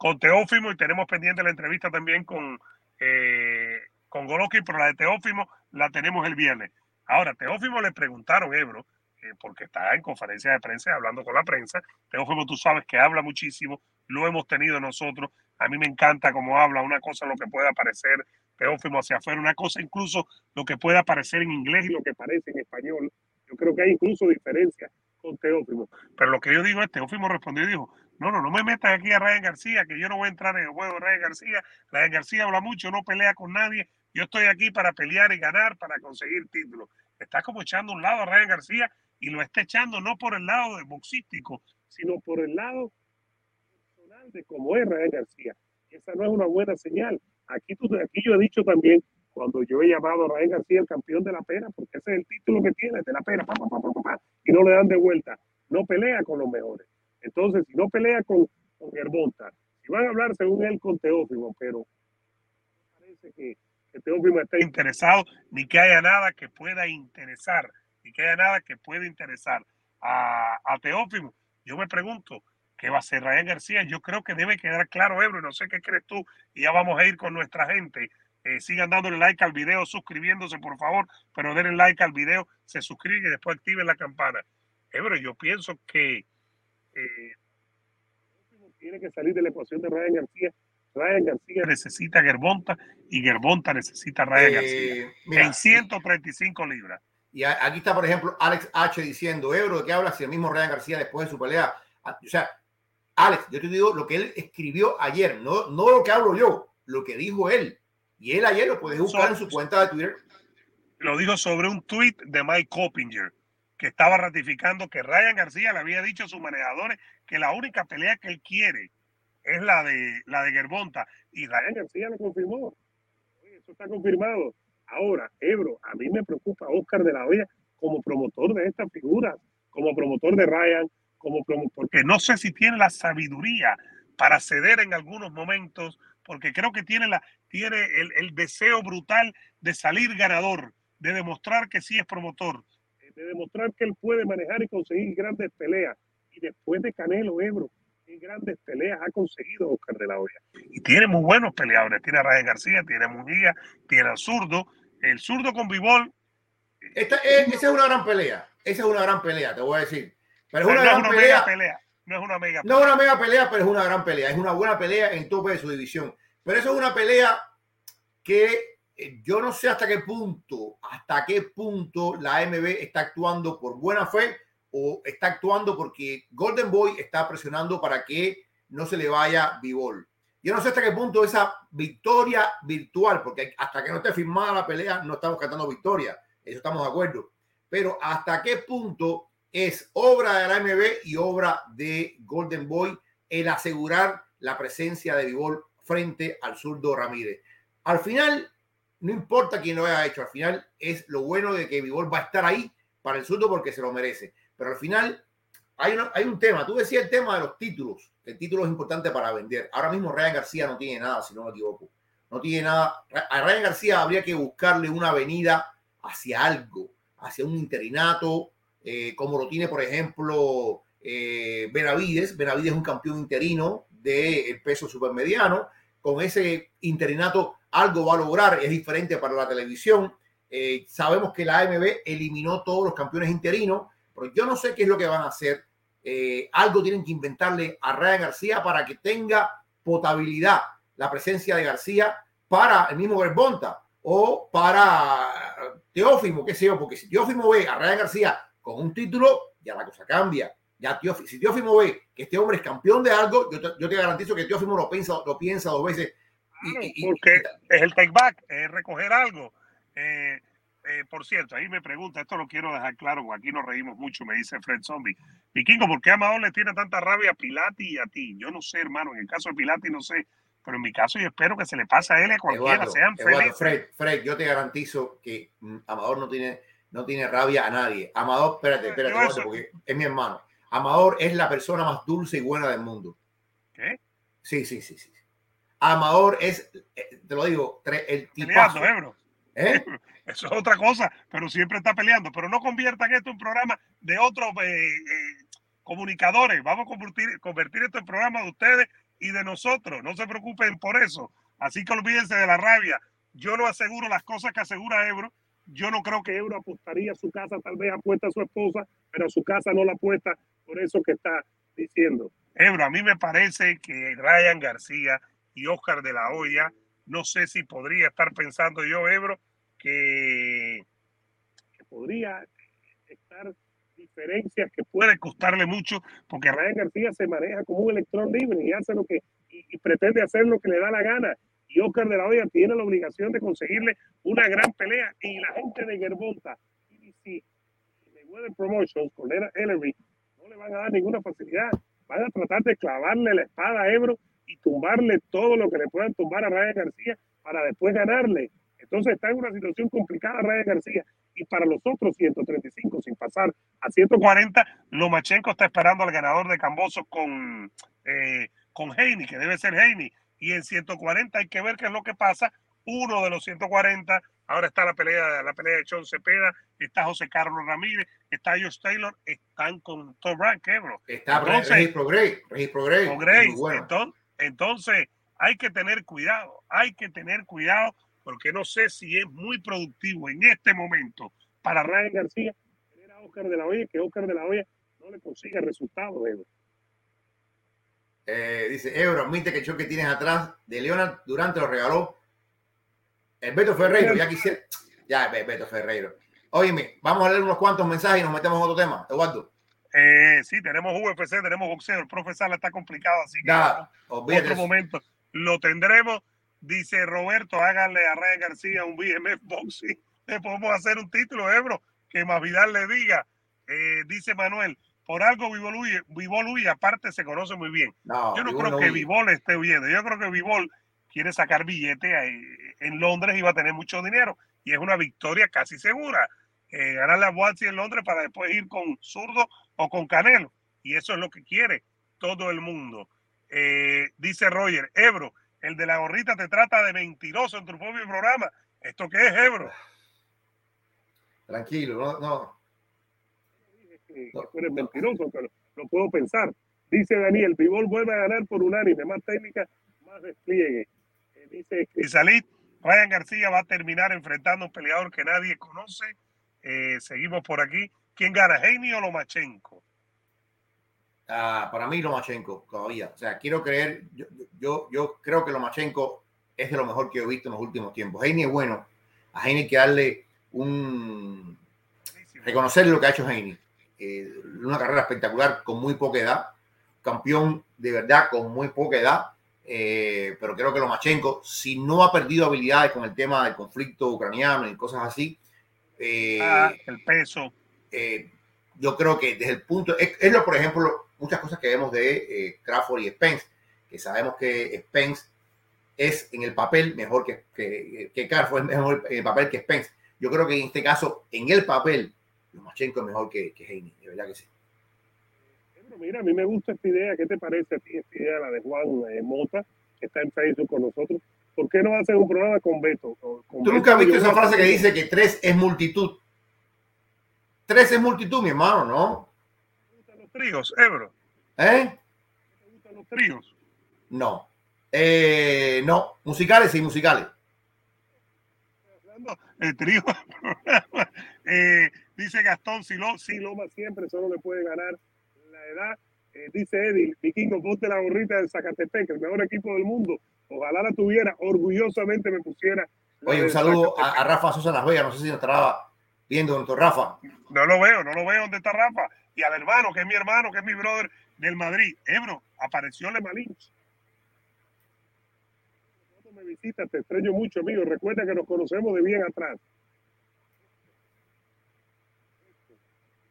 A: con Teófimo y tenemos pendiente la entrevista también con, eh, con Golovkin, pero la de Teófimo la tenemos el viernes. Ahora, Teófimo le preguntaron, Ebro, eh, porque está en conferencia de prensa hablando con la prensa. Teófimo, tú sabes que habla muchísimo, lo hemos tenido nosotros. A mí me encanta cómo habla, una cosa lo que pueda parecer Teófimo hacia afuera, una cosa incluso lo que pueda parecer en inglés y lo que parece en español. Yo creo que hay incluso diferencias con Teófimo. Pero lo que yo digo es, Teófimo respondió y dijo, no, no, no me metas aquí a Ryan García, que yo no voy a entrar en el juego de Ryan García. Ryan García habla mucho, no pelea con nadie. Yo estoy aquí para pelear y ganar, para conseguir títulos. Está como echando un lado a Ryan García y lo está echando no por el lado de boxístico, sino por el lado personal de cómo es Ryan García. Esa no es una buena señal. Aquí, tú, aquí yo he dicho también, cuando yo he llamado a Ryan García el campeón de la pera, porque ese es el título que tiene, de la pera, pa, y no le dan de vuelta. No pelea con los mejores. Entonces, si no pelea con, con Germonta, si van a hablar según él con Teófimo, pero parece que, que Teófimo está interesado, ni que haya nada que pueda interesar, ni que haya nada que pueda interesar a, a Teófimo. Yo me pregunto, ¿qué va a hacer Ryan García? Yo creo que debe quedar claro, Ebro, no sé qué crees tú, y ya vamos a ir con nuestra gente. Eh, sigan dándole like al video, suscribiéndose, por favor, pero denle like al video, se suscriben y después activen la campana. Ebro, yo pienso que eh, tiene que salir de la ecuación de Ryan García. Ryan García necesita a Gerbonta y Gerbonta necesita a Ryan
B: Eh,
A: García
B: mira,
A: en 135 libras.
B: Y aquí está, por ejemplo, Alex H diciendo, Ebro, ¿de qué habla si el mismo Ryan García después de su pelea? Ah, O sea, Alex, yo te digo lo que él escribió ayer, no, no lo que hablo yo, lo que dijo él. Y él ayer lo puedes buscar en su cuenta de Twitter.
A: Lo dijo sobre un tweet de Mike Coppinger. Que estaba ratificando que Ryan García le había dicho a sus manejadores que la única pelea que él quiere es la de la de Gerbonta y Ryan García lo confirmó. Eso está confirmado. Ahora, Ebro, a mí me preocupa Oscar de la Hoya como promotor de esta figura, como promotor de Ryan, como promotor, porque no sé si tiene la sabiduría para ceder en algunos momentos, porque creo que tiene, la, tiene el, el deseo brutal de salir ganador, de demostrar que sí es promotor, de demostrar que él puede manejar y conseguir grandes peleas. Y después de Canelo, Ebro, qué grandes peleas ha conseguido Oscar de la Hoya. Y tiene muy buenos peleadores. Tiene a Ryan García, tiene a Munguía, tiene al zurdo. El zurdo con Bivol.
B: Esta, es, esa es una gran pelea. Esa es una gran pelea, te voy a decir. Pero es una, gran pelea.
A: pelea. No es una mega
B: pelea. No es una mega pelea, pero es una gran pelea. Es una buena pelea en tope de su división. Pero eso es una pelea que eh, yo no sé hasta qué punto, hasta qué punto la AMB está actuando por buena fe o está actuando porque Golden Boy está presionando para que no se le vaya Bivol. Yo no sé hasta qué punto esa victoria virtual, porque hasta que no esté firmada la pelea no estamos cantando victoria, eso estamos de acuerdo. Pero hasta qué punto es obra de la AMB y obra de Golden Boy el asegurar la presencia de Bivol frente al zurdo Ramírez. Al final, no importa quién lo haya hecho, al final es lo bueno de que Vivol va a estar ahí para el surdo porque se lo merece. Pero al final hay, hay un tema, tú decías el tema de los títulos, el título es importante para vender. Ahora mismo Ryan García no tiene nada, si no me equivoco. No tiene nada. A Ryan García habría que buscarle una avenida hacia algo, hacia un interinato, eh, como lo tiene, por ejemplo, eh, Benavides. Benavides es un campeón interino del peso supermediano. Con ese interinato algo va a lograr, es diferente para la televisión. Eh, sabemos que la AMB eliminó todos los campeones interinos, pero yo no sé qué es lo que van a hacer. Eh, algo tienen que inventarle a Ryan García para que tenga potabilidad la presencia de García para el mismo Verbonta o para Teófimo, qué sé yo, porque si Teófimo ve a Ryan García con un título, ya la cosa cambia. Ya Teófimo, si Teófimo ve que este hombre es campeón de algo, yo te, garantizo que Teófimo lo piensa, lo piensa dos veces
A: porque es el take back, es recoger algo. Eh, eh, por cierto, ahí me pregunta, esto lo quiero dejar claro, aquí nos reímos mucho, me dice Fred Zombie. Vikingo, ¿por qué Amador le tiene tanta rabia a Pilati y a ti? Yo no sé, hermano, en el caso de Pilati no sé, pero en mi caso yo espero que se le pase a él a cualquiera, sean felices.
B: Fred, Fred, yo te garantizo que mm, Amador no tiene, no tiene rabia a nadie. Amador, espérate, espérate, porque es mi hermano. Amador es la persona más dulce y buena del mundo.
A: ¿Qué?
B: Sí, sí, sí, sí. Amador es, eh, te lo digo, el
A: tipazo. Peleando, ¿Eh? Eso es otra cosa, pero siempre está peleando. Pero no conviertan esto en programa de otros eh, eh, comunicadores. Vamos a convertir, convertir esto en programa de ustedes y de nosotros. No se preocupen por eso. Así que olvídense de la rabia. Yo no aseguro las cosas que asegura Ebro. Yo no creo que Ebro apostaría a su casa, tal vez apuesta a su esposa, pero a su casa no la apuesta por eso que está diciendo. Ebro, a mí me parece que Ryan García y Oscar de la Hoya. No sé si podría estar pensando yo, Ebro, que, podría estar diferencias que puede costarle mucho, porque Ryan García se maneja como un electrón libre y hace lo que y, pretende hacer lo que le da la gana. Y Oscar de la Hoya tiene la obligación de conseguirle una gran pelea. Y la gente de Gerbonta, y Weather Promotions, con Ellery, no le van a dar ninguna facilidad. Van a tratar de clavarle la espada a Ebro y tumbarle todo lo que le puedan tumbar a Ryan García para después ganarle. Entonces está en una situación complicada Ryan García. Y para los otros 135, sin pasar a 140, Lomachenko está esperando al ganador de Camboso con, eh, con Heine, que debe ser Heine. Y en 140 hay que ver qué es lo que pasa. Uno de los 140, ahora está la pelea, la pelea de John Cepeda, está José Carlos Ramírez, está Josh Taylor, están con Tom Rank, bro?
B: Está Registro Gray, Registro Gray.
A: Entonces, entonces, hay que tener cuidado, hay que tener cuidado, porque no sé si es muy productivo en este momento para Ryan García tener a Oscar de la Hoya, que Oscar de la Hoya no le consiga resultados,
B: eh, dice Ebro, admite que el show que tienes atrás de Leonard Durante lo regaló el Beto Ferreiro. Ya quisiera. Ya, Beto Ferreiro. Óyeme, vamos a leer unos cuantos mensajes y nos metemos en otro tema. Eduardo.
A: Eh, sí, tenemos UFC, tenemos boxeo. El profesor está complicado, así que
B: en
A: otro momento lo tendremos. Dice Roberto, háganle a Ryan García un BMF Boxing. Le podemos hacer un título, Ebro, que más Vidal le diga. Eh, dice Manuel, por algo Vivol y aparte se conoce muy bien. yo no creo que Vivol esté huyendo. Yo creo que Vivol quiere sacar billete en Londres y va a tener mucho dinero. Y es una victoria casi segura. Eh, ganar la Boatsy en Londres para después ir con Zurdo o con Canelo. Y eso es lo que quiere todo el mundo. Eh, dice Roger, Ebro, el de la gorrita te trata de mentiroso en tu propio programa. ¿Esto qué es, Ebro?
B: Tranquilo, no, no.
A: eres mentiroso, pero lo puedo pensar. Dice Daniel, Pibol vuelve a ganar por unánime, más técnica, más despliegue. Eh, dice y salid, Ryan García va a terminar enfrentando a un peleador que nadie conoce. Eh, seguimos por aquí. ¿Quién gana, Heini o Lomachenko?
B: Ah, para mí Lomachenko todavía. O sea, quiero creer, yo, yo, yo creo que Lomachenko es de lo mejor que he visto en los últimos tiempos. Heini es bueno. A Heini hay que darle un... Reconocer lo que ha hecho Heini. Eh, una carrera espectacular con muy poca edad. Campeón de verdad con muy poca edad. Eh, pero creo que Lomachenko, si no ha perdido habilidades con el tema del conflicto ucraniano y cosas así,
A: eh, ah, el peso.
B: Yo creo que desde el punto, es, es, lo, por ejemplo, muchas cosas que vemos de Crawford y Spence, que sabemos que Spence es en el papel mejor que, que, que Carfo, es mejor en el papel que Spence. Yo creo que en este caso, en el papel, Lomachenko es mejor que, que Heine, de verdad que sí.
A: mira, a mí me gusta esta idea. ¿Qué te parece a ti esta idea, la de Juan eh, Mota, que está en Facebook con nosotros? ¿Por qué no hacer un programa con Beto?
B: ¿Tú nunca has visto esa frase que dice que tres es multitud? Tres es multitud, mi hermano, ¿no?
A: ¿Te gustan los tríos, Ebro?
B: ¿Eh?
A: ¿Te gustan los tríos?
B: No. Eh, no, musicales y musicales.
A: El trío. eh, dice Gastón, si, lo, si Loma siempre solo le puede ganar la edad. Eh, dice Eddie, Vikingo, ponte la gorrita del Zacatepec, el mejor equipo del mundo. Ojalá la tuviera, orgullosamente me pusiera.
B: Oye, un saludo a, Rafa Sosa Las Vegas, no sé si nos estará viendo, doctor Rafa.
A: No lo veo, no lo veo dónde está Rafa. Y al hermano, que es mi hermano, que es mi brother del Madrid. Ebro, apareció Le Malinch me visitas, te extraño mucho, amigo. Recuerda que nos conocemos de bien atrás.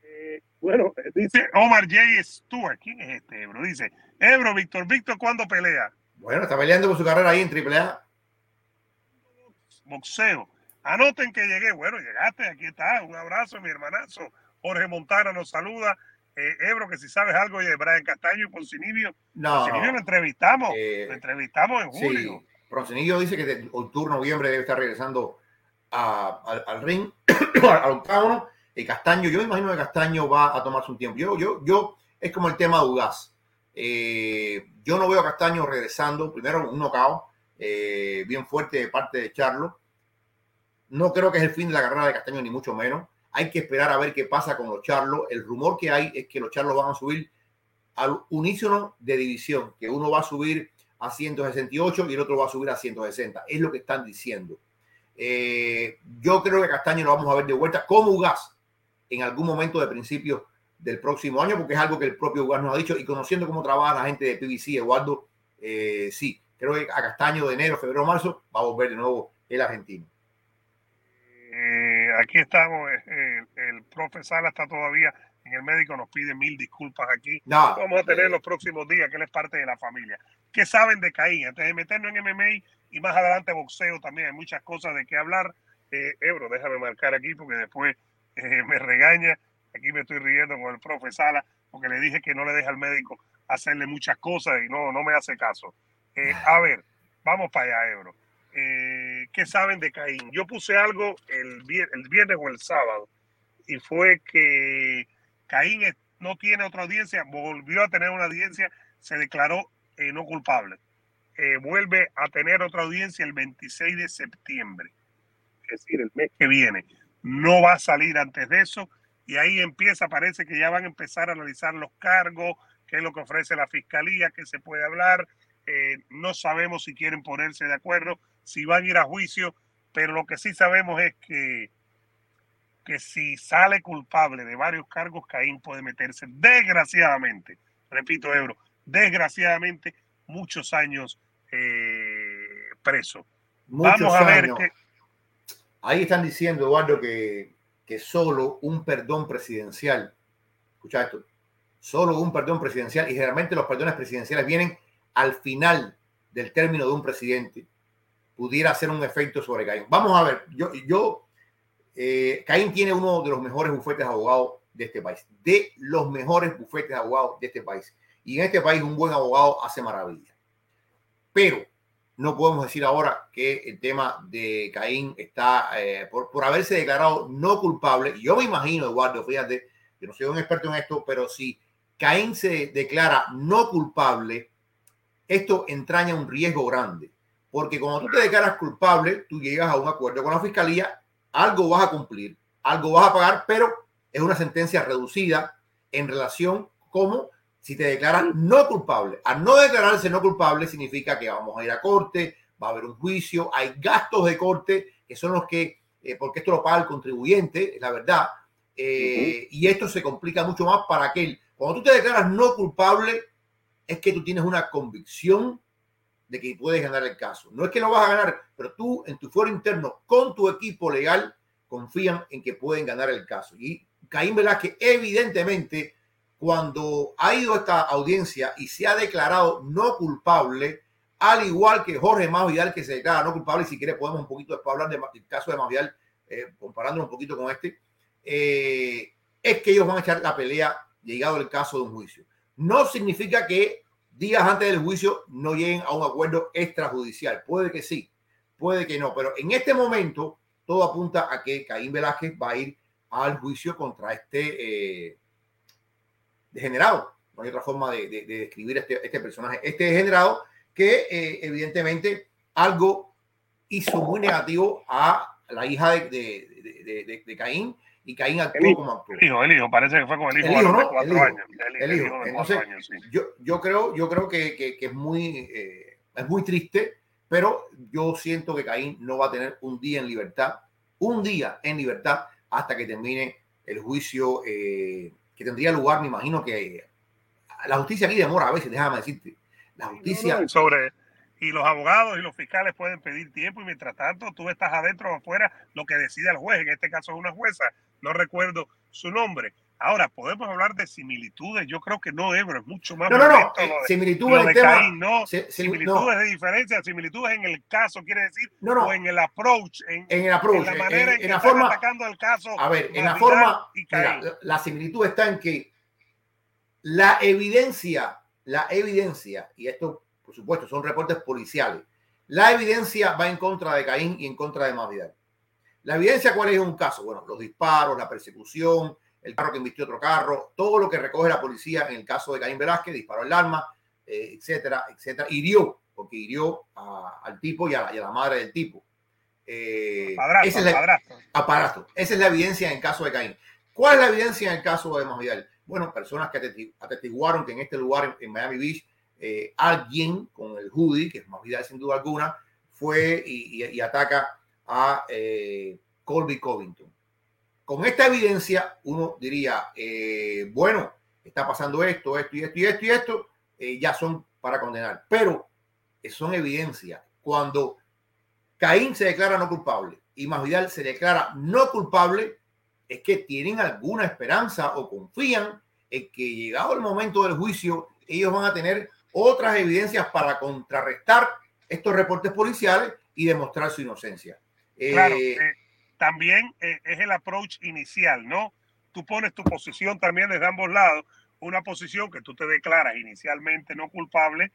A: Eh, bueno, dice Omar J. Stewart. ¿Quién es este, Ebro? Dice, Ebro, Víctor, Víctor, ¿cuándo pelea?
B: Bueno, está peleando con su carrera ahí en AAA.
A: Boxeo. Anoten que llegué. Bueno, llegaste, aquí está. Un abrazo, mi hermanazo. Jorge Montana nos saluda. Eh, Ebro, que si sabes algo de Brian Castaño y Poncinibio.
B: No.
A: Poncinibio lo entrevistamos. Eh, lo entrevistamos en julio.
B: Broncenillo dice que de octubre, noviembre debe estar regresando al ring, al octágono. Y Castaño, yo imagino que Castaño va a tomarse un tiempo. Yo, yo, yo, es como el tema de Ugas. Eh, yo no veo a Castaño regresando. Primero, un knockout eh, bien fuerte de parte de Charlo. No creo que es el fin de la carrera de Castaño, ni mucho menos. Hay que esperar a ver qué pasa con los Charlos. El rumor que hay es que los Charlos van a subir al unísono de división, que uno va a subir a 168 y el otro va a subir a 160. Es lo que están diciendo. Eh, yo creo que Castaño lo vamos a ver de vuelta como Ugas en algún momento de principio del próximo año, porque es algo que el propio Ugas nos ha dicho y conociendo cómo trabaja la gente de PBC, Eduardo, eh, sí, creo que a Castaño de enero, febrero, marzo va a volver de nuevo el argentino.
A: Eh, aquí estamos, el profe Sala está todavía en el médico, nos pide mil disculpas aquí.
B: No,
A: Vamos a tener los próximos días, que él es parte de la familia. ¿Qué saben de Caín? Antes de meternos en MMA y más adelante boxeo también, hay muchas cosas de qué hablar. Eh, Ebro, déjame marcar aquí porque después eh, me regaña. Aquí me estoy riendo con el profe Sala porque le dije que no le deja al médico hacerle muchas cosas y no, no me hace caso. Eh, a ver, vamos para allá, Ebro. Eh, ¿Qué saben de Caín? Yo puse algo el, viernes o el sábado y fue que Caín no tiene otra audiencia, volvió a tener una audiencia, se declaró eh, no culpable. Eh, vuelve a tener otra audiencia el 26 de septiembre, es decir, el mes que viene. No va a salir antes de eso y ahí empieza, parece que ya van a empezar a analizar los cargos, qué es lo que ofrece la fiscalía, qué se puede hablar. Eh, no sabemos si quieren ponerse de acuerdo, si van a ir a juicio, pero lo que sí sabemos es que, que si sale culpable de varios cargos, Caín puede meterse desgraciadamente, repito, Ebro, desgraciadamente, muchos años eh, preso.
B: Vamos a ver que... Ahí están diciendo, Eduardo, que, que solo un perdón presidencial escucha esto, solo un perdón presidencial y generalmente los perdones presidenciales vienen al final del término de un presidente, pudiera hacer un efecto sobre Caín. Vamos a ver, yo, yo eh, Caín tiene uno de los mejores bufetes de abogados de este país, de los mejores bufetes de abogados de este país. Y en este país un buen abogado hace maravilla. Pero no podemos decir ahora que el tema de Caín está eh, por, por, haberse declarado no culpable. Yo me imagino, Eduardo, fíjate, yo no soy un experto en esto, pero si Caín se declara no culpable, esto entraña un riesgo grande. Porque cuando tú te declaras culpable, tú llegas a un acuerdo con la fiscalía, algo vas a cumplir, algo vas a pagar, pero es una sentencia reducida en relación como si te declaran no culpable. Al no declararse no culpable significa que vamos a ir a corte, va a haber un juicio, hay gastos de corte que son los que, eh, porque esto lo paga el contribuyente, es la verdad, eh, y esto se complica mucho más para aquel. Cuando tú te declaras no culpable, es que tú tienes una convicción de que puedes ganar el caso. No es que no vas a ganar, pero tú en tu foro interno con tu equipo legal confían en que pueden ganar el caso. Y Caín Velázquez evidentemente cuando ha ido esta audiencia y se ha declarado no culpable, al igual que Jorge Masvidal, que se declara no culpable, y si quiere podemos un poquito después hablar del caso de Masvidal, eh, comparándolo un poquito con este, eh, es que ellos van a echar la pelea llegado el caso de un juicio. No significa que días antes del juicio no lleguen a un acuerdo extrajudicial. Puede que sí, puede que no, pero en este momento todo apunta a que Caín Velázquez va a ir al juicio contra este eh, degenerado. No hay otra forma de, describir este, este, personaje. Este degenerado que eh, evidentemente algo hizo muy negativo a la hija de, de Caín y Caín actuó como actuó.
A: El hijo, el hijo, parece que fue con el hijo,
B: el hijo de cuatro años. El, hijo. Entonces, yo, yo creo, yo creo que, que, que es, muy, eh, es muy triste, pero yo siento que Caín no va a tener un día en libertad, un día en libertad hasta que termine el juicio eh, que tendría lugar, me imagino que la justicia aquí demora a veces, déjame decirte. La justicia.
A: sobre, y los abogados y los fiscales pueden pedir tiempo y mientras tanto tú estás adentro o afuera lo que decide el juez, en este caso es una jueza, no recuerdo su nombre. Ahora, podemos hablar de similitudes. Yo creo que no, Ebro, es mucho más.
B: No, no, no. similitudes de tema,
A: no. similitudes de diferencia, similitudes en el caso, quiere decir, o en el approach, en,
B: en el approach,
A: en la manera en,
B: en, la forma,
A: atacando el caso.
B: A ver, en la forma, mira, la similitud está en que la evidencia, la evidencia, y esto, por supuesto, son reportes policiales, la evidencia va en contra de Caín y en contra de Masvidal. La evidencia, ¿cuál es un caso? Bueno, los disparos, la persecución, el carro que invistió otro carro, todo lo que recoge la policía en el caso de Caín Velázquez, disparó el arma, eh, etcétera, etcétera. Hirió, porque hirió al tipo y a, la madre del tipo.
A: Eh, esa es
B: la, Esa es la evidencia en el caso de Caín. ¿Cuál es la evidencia en el caso de Masvidal? Bueno, personas que atestiguaron que en este lugar, en Miami Beach, eh, alguien con el hoodie, que es Masvidal sin duda alguna, fue y ataca a eh, Colby Covington. Con esta evidencia, uno diría, eh, bueno, está pasando esto, esto y esto y esto y esto, eh, ya son para condenar. Pero son evidencias. Cuando Caín se declara no culpable y Masvidal se declara no culpable, es que tienen alguna esperanza o confían en que llegado el momento del juicio, ellos van a tener otras evidencias para contrarrestar estos reportes policiales y demostrar su inocencia.
A: Claro, eh, eh, también eh, es el approach inicial, ¿no? Tú pones tu posición también desde ambos lados, una posición que tú te declaras inicialmente no culpable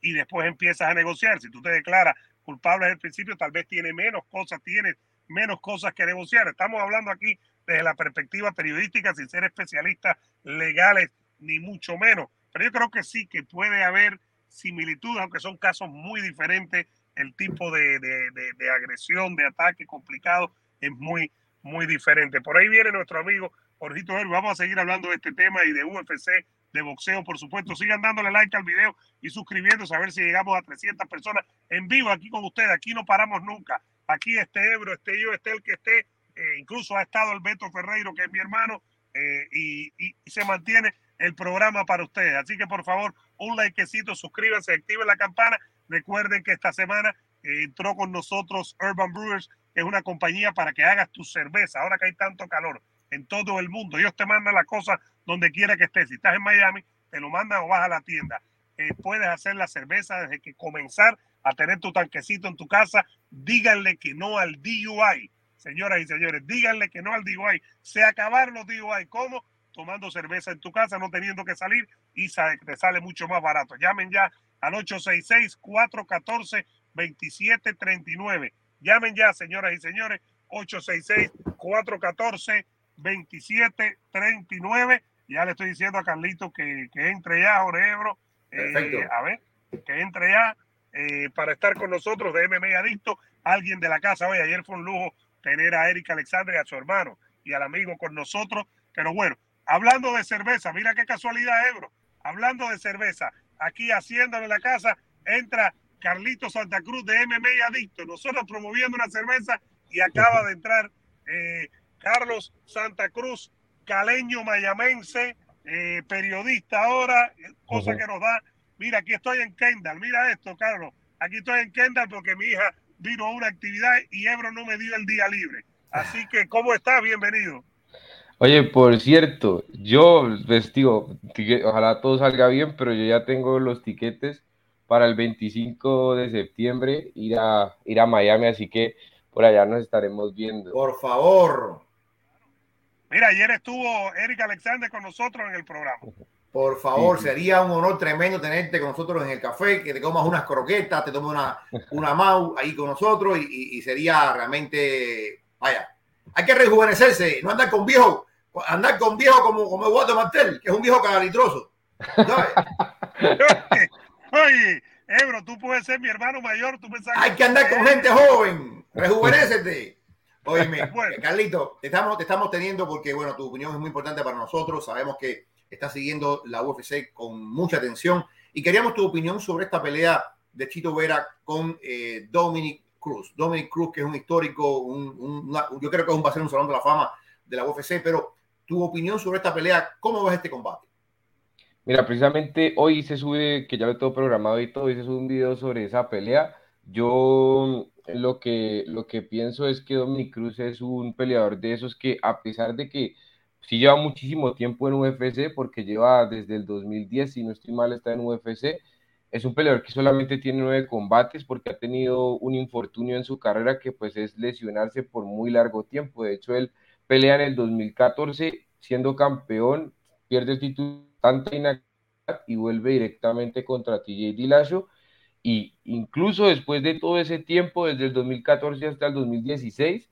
A: y después empiezas a negociar. Si tú te declaras culpable desde el principio, tal vez tiene menos cosas, tienes menos cosas que negociar. Estamos hablando aquí desde la perspectiva periodística, sin ser especialistas legales, ni mucho menos. Pero yo creo que sí que puede haber similitudes, aunque son casos muy diferentes el tipo de, de, agresión, de ataque complicado es muy, muy diferente. Por ahí viene nuestro amigo Jorgito Herb. Vamos a seguir hablando de este tema y de UFC, de boxeo, por supuesto. Sigan dándole like al video y suscribiéndose a ver si llegamos a 300 personas en vivo aquí con ustedes. Aquí no paramos nunca. Aquí esté Ebro, esté yo, esté el que esté. Eh, incluso ha estado el Beto Ferreiro, que es mi hermano, eh, y, y, se mantiene el programa para ustedes. Así que por favor, un likecito, suscríbanse, activen la campana Recuerden que esta semana eh, entró con nosotros Urban Brewers, que es una compañía para que hagas tu cerveza. Ahora que hay tanto calor en todo el mundo, ellos te mandan la cosa donde quiera que estés. Si estás en Miami, te lo mandan o vas a la tienda. Eh, puedes hacer la cerveza desde que comenzar a tener tu tanquecito en tu casa. Díganle que no al DUI. Señoras y señores, díganle que no al DUI. Se acabaron los DUI. ¿Cómo? Tomando cerveza en tu casa, no teniendo que salir y te sale mucho más barato. Llamen ya al 866-414-2739. Llamen ya, señoras y señores, 866-414-2739. Ya le estoy diciendo a Carlito que, que entre ya, Jorge Ebro. Eh, a ver, que entre ya eh, para estar con nosotros de MMA Adicto. Alguien de la casa hoy, ayer fue un lujo tener a Eric Alexander y a su hermano y al amigo con nosotros. Pero bueno, hablando de cerveza, mira qué casualidad, Ebro. Hablando de cerveza, aquí haciéndole la casa, entra Carlito Santa Cruz de MMA Adicto. Nosotros promoviendo una cerveza y acaba de entrar eh, Carlos Santa Cruz, caleño mayamense, eh, periodista ahora, cosa que nos da. Mira, aquí estoy en Kendall. Mira esto, Carlos. Aquí estoy en Kendall porque mi hija vino a una actividad y Ebro no me dio el día libre. Así que, ¿cómo estás? Bienvenido.
C: Oye, por cierto, yo pues ojalá todo salga bien, pero yo ya tengo los tiquetes para el 25 de septiembre ir a, ir a Miami, así que por allá nos estaremos viendo.
B: Por favor.
A: Mira, ayer estuvo Eric Alexander con nosotros en el programa.
B: Por favor, sería un honor tremendo tenerte con nosotros en el café, que te comas unas croquetas, te tomes una, una mau ahí con nosotros y, sería realmente, vaya, hay que rejuvenecerse, no andar con viejo, andar con viejo como, como Eduardo Martel, que es un viejo cagalitroso.
A: Oye, Ebro, tú puedes ser mi hermano mayor, tú pensás
B: Hay que andar con gente joven, rejuvenécete. Oye, bueno. Carlito, te estamos, te estamos teniendo porque, bueno, tu opinión es muy importante para nosotros. Sabemos que estás siguiendo la UFC con mucha atención y queríamos tu opinión sobre esta pelea de Chito Vera con eh, Dominic Cruz. Dominic Cruz, que es un histórico, un, yo creo que va a ser un salón de la fama de la UFC, pero tu opinión sobre esta pelea, ¿cómo ves este combate?
C: Mira, precisamente hoy se sube, que ya lo tengo programado y todo, hoy se sube un video sobre esa pelea. Yo lo que, lo que pienso es que Dominic Cruz es un peleador de esos que a pesar de que sí lleva muchísimo tiempo en UFC, porque lleva desde el 2010, si no estoy mal, está en UFC, es un peleador que solamente tiene nueve combates porque ha tenido un infortunio en su carrera que pues es lesionarse por muy largo tiempo. De hecho, él pelea en el 2014 siendo campeón, pierde el título tanta y vuelve directamente contra TJ Dillashaw y incluso después de todo ese tiempo, desde el 2014 hasta el 2016,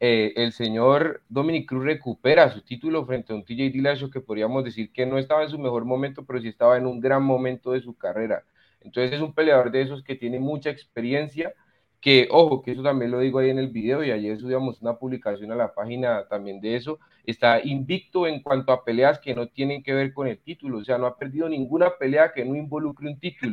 C: eh, el señor Dominic Cruz recupera su título frente a un TJ Dillashaw que podríamos decir que no estaba en su mejor momento, pero sí estaba en un gran momento de su carrera. Entonces es un peleador de esos que tiene mucha experiencia, que ojo, que eso también lo digo ahí en el video y ayer subíamos una publicación a la página también de eso, está invicto en cuanto a peleas que no tienen que ver con el título, o sea, no ha perdido ninguna pelea que no involucre un título.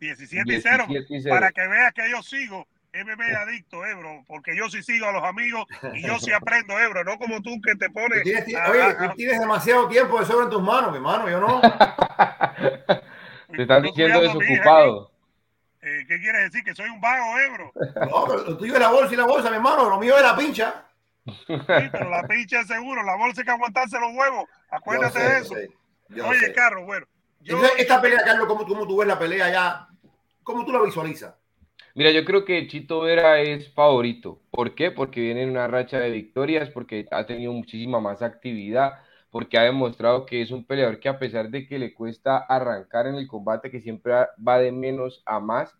A: 17 y 0, para que veas que yo sigo MMA adicto, Ebro, porque yo sí sigo a los amigos y yo sí aprendo, Ebro, no como tú que te pones.
B: Tienes, oye, tienes demasiado tiempo de sobra en tus manos, mi hermano, yo no.
C: te están diciendo desocupado.
A: Eh, ¿Qué quieres decir? ¿Que soy un vago, Ebro?
B: No, pero lo tuyo es la bolsa y la bolsa, mi hermano, lo mío es la pincha.
A: Sí, pero la pincha es seguro, la bolsa hay que aguantarse los huevos. Acuérdate de eso. Oye, Carlos, bueno.
B: esta pelea, Carlos, ¿cómo, ¿cómo, tú ves la pelea ya? ¿Cómo tú la visualizas?
C: Mira, yo creo que Chito Vera es favorito. ¿Por qué? Porque viene en una racha de victorias, porque ha tenido muchísima más actividad, porque ha demostrado que es un peleador que a pesar de que le cuesta arrancar en el combate, que siempre va de menos a más,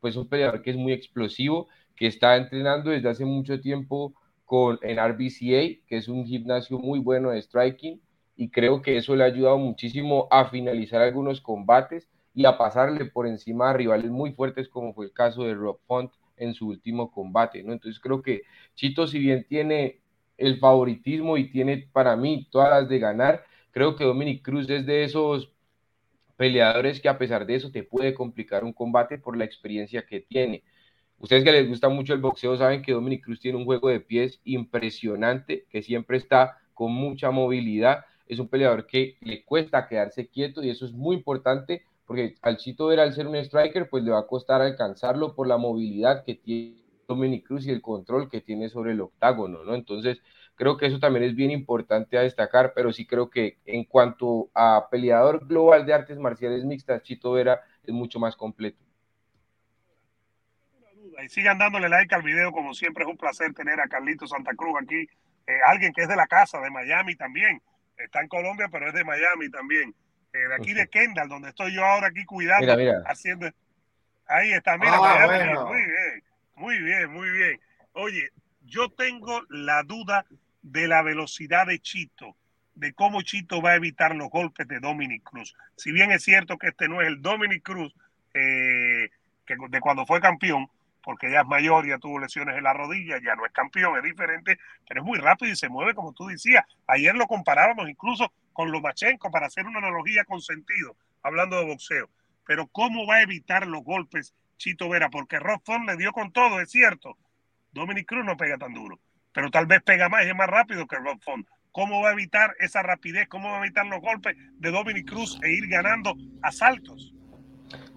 C: pues es un peleador que es muy explosivo, que está entrenando desde hace mucho tiempo con en RBCA, que es un gimnasio muy bueno de striking, y creo que eso le ha ayudado muchísimo a finalizar algunos combates y a pasarle por encima a rivales muy fuertes como fue el caso de Rob Font en su último combate, ¿no? Entonces creo que Chito, si bien tiene el favoritismo y tiene para mí todas las de ganar, creo que Dominic Cruz es de esos peleadores que a pesar de eso te puede complicar un combate por la experiencia que tiene. Ustedes que les gusta mucho el boxeo saben que Dominic Cruz tiene un juego de pies impresionante, que siempre está con mucha movilidad. Es un peleador que le cuesta quedarse quieto y eso es muy importante porque al Chito Vera, al ser un striker, pues le va a costar alcanzarlo por la movilidad que tiene Dominic Cruz y el control que tiene sobre el octágono, ¿no? Entonces, Creo que eso también es bien importante a destacar, pero sí creo que en cuanto a peleador global de artes marciales mixtas, Chito Vera es mucho más completo.
A: Y sigan dándole like al video, como siempre es un placer tener a Carlito Santa Cruz aquí, eh, alguien que es de la casa, de Miami también. Está en Colombia, pero es de Miami también. Eh, de aquí de Kendall, donde estoy yo ahora aquí cuidando, haciendo... Ahí está, mira, ah, muy bien, muy bien, muy bien. Oye, yo tengo la duda de la velocidad de Chito, de cómo Chito va a evitar los golpes de Dominic Cruz. Si bien es cierto que este no es el Dominic Cruz eh, que de cuando fue campeón, porque ya es mayor, ya tuvo lesiones en la rodilla, ya no es campeón, es diferente, pero es muy rápido y se mueve como tú decías. Ayer lo comparábamos incluso con Lomachenko para hacer una analogía con sentido, hablando de boxeo. Pero ¿cómo va a evitar los golpes Chito Vera? Porque Rob le dio con todo, es cierto. Dominic Cruz no pega tan duro pero tal vez pega más y es más rápido que Rob Font. ¿Cómo va a evitar esa rapidez? ¿Cómo va a evitar los golpes de Dominic Cruz e ir ganando asaltos?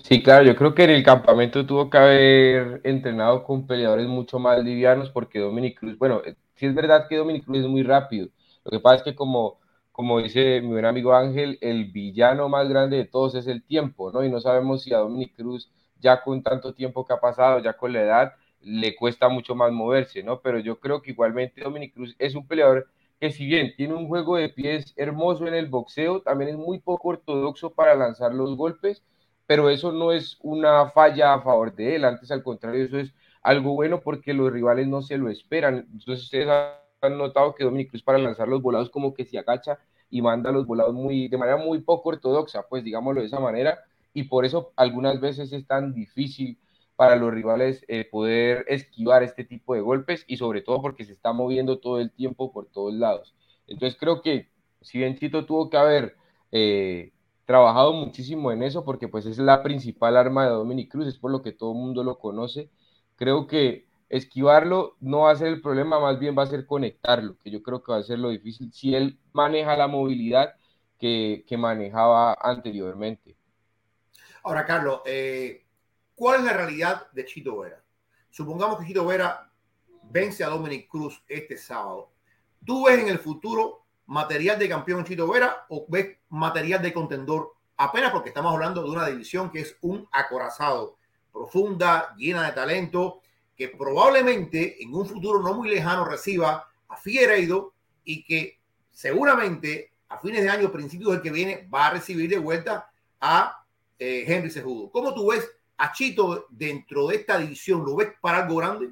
C: Sí, claro, yo creo que en el campamento tuvo que haber entrenado con peleadores mucho más livianos porque Dominic Cruz, bueno, eh, sí es verdad que Dominic Cruz es muy rápido. Lo que pasa es que como, como dice mi buen amigo Ángel, el villano más grande de todos es el tiempo, ¿no? Y no sabemos si a Dominic Cruz, ya con tanto tiempo que ha pasado, ya con la edad, le cuesta mucho más moverse, ¿no? Pero yo creo que igualmente Dominic Cruz es un peleador que si bien tiene un juego de pies hermoso en el boxeo, también es muy poco ortodoxo para lanzar los golpes, pero eso no es una falla a favor de él, antes al contrario, eso es algo bueno porque los rivales no se lo esperan. Entonces ustedes han notado que Dominic Cruz para lanzar los volados como que se agacha y manda los volados muy, de manera muy poco ortodoxa, pues digámoslo de esa manera, y por eso algunas veces es tan difícil para los rivales eh, poder esquivar este tipo de golpes y sobre todo porque se está moviendo todo el tiempo por todos lados. Entonces creo que si bien Chito tuvo que haber eh, trabajado muchísimo en eso porque pues es la principal arma de Dominic Cruz, es por lo que todo el mundo lo conoce, creo que esquivarlo no va a ser el problema, más bien va a ser conectarlo, que yo creo que va a ser lo difícil si él maneja la movilidad que, que manejaba anteriormente.
B: Ahora, Carlos, eh, ¿Cuál es la realidad de Chito Vera? Supongamos que Chito Vera vence a Dominic Cruz este sábado. ¿Tú ves en el futuro material de campeón Chito Vera o ves material de contendor? Apenas porque estamos hablando de una división que es un acorazado, profunda, llena de talento, que probablemente en un futuro no muy lejano reciba a Figueiredo y que seguramente a fines de año, principios del que viene, va a recibir de vuelta a eh, Henry Sejudo. ¿Cómo tú ves a Chito dentro de esta división? ¿Lo ves para algo grande?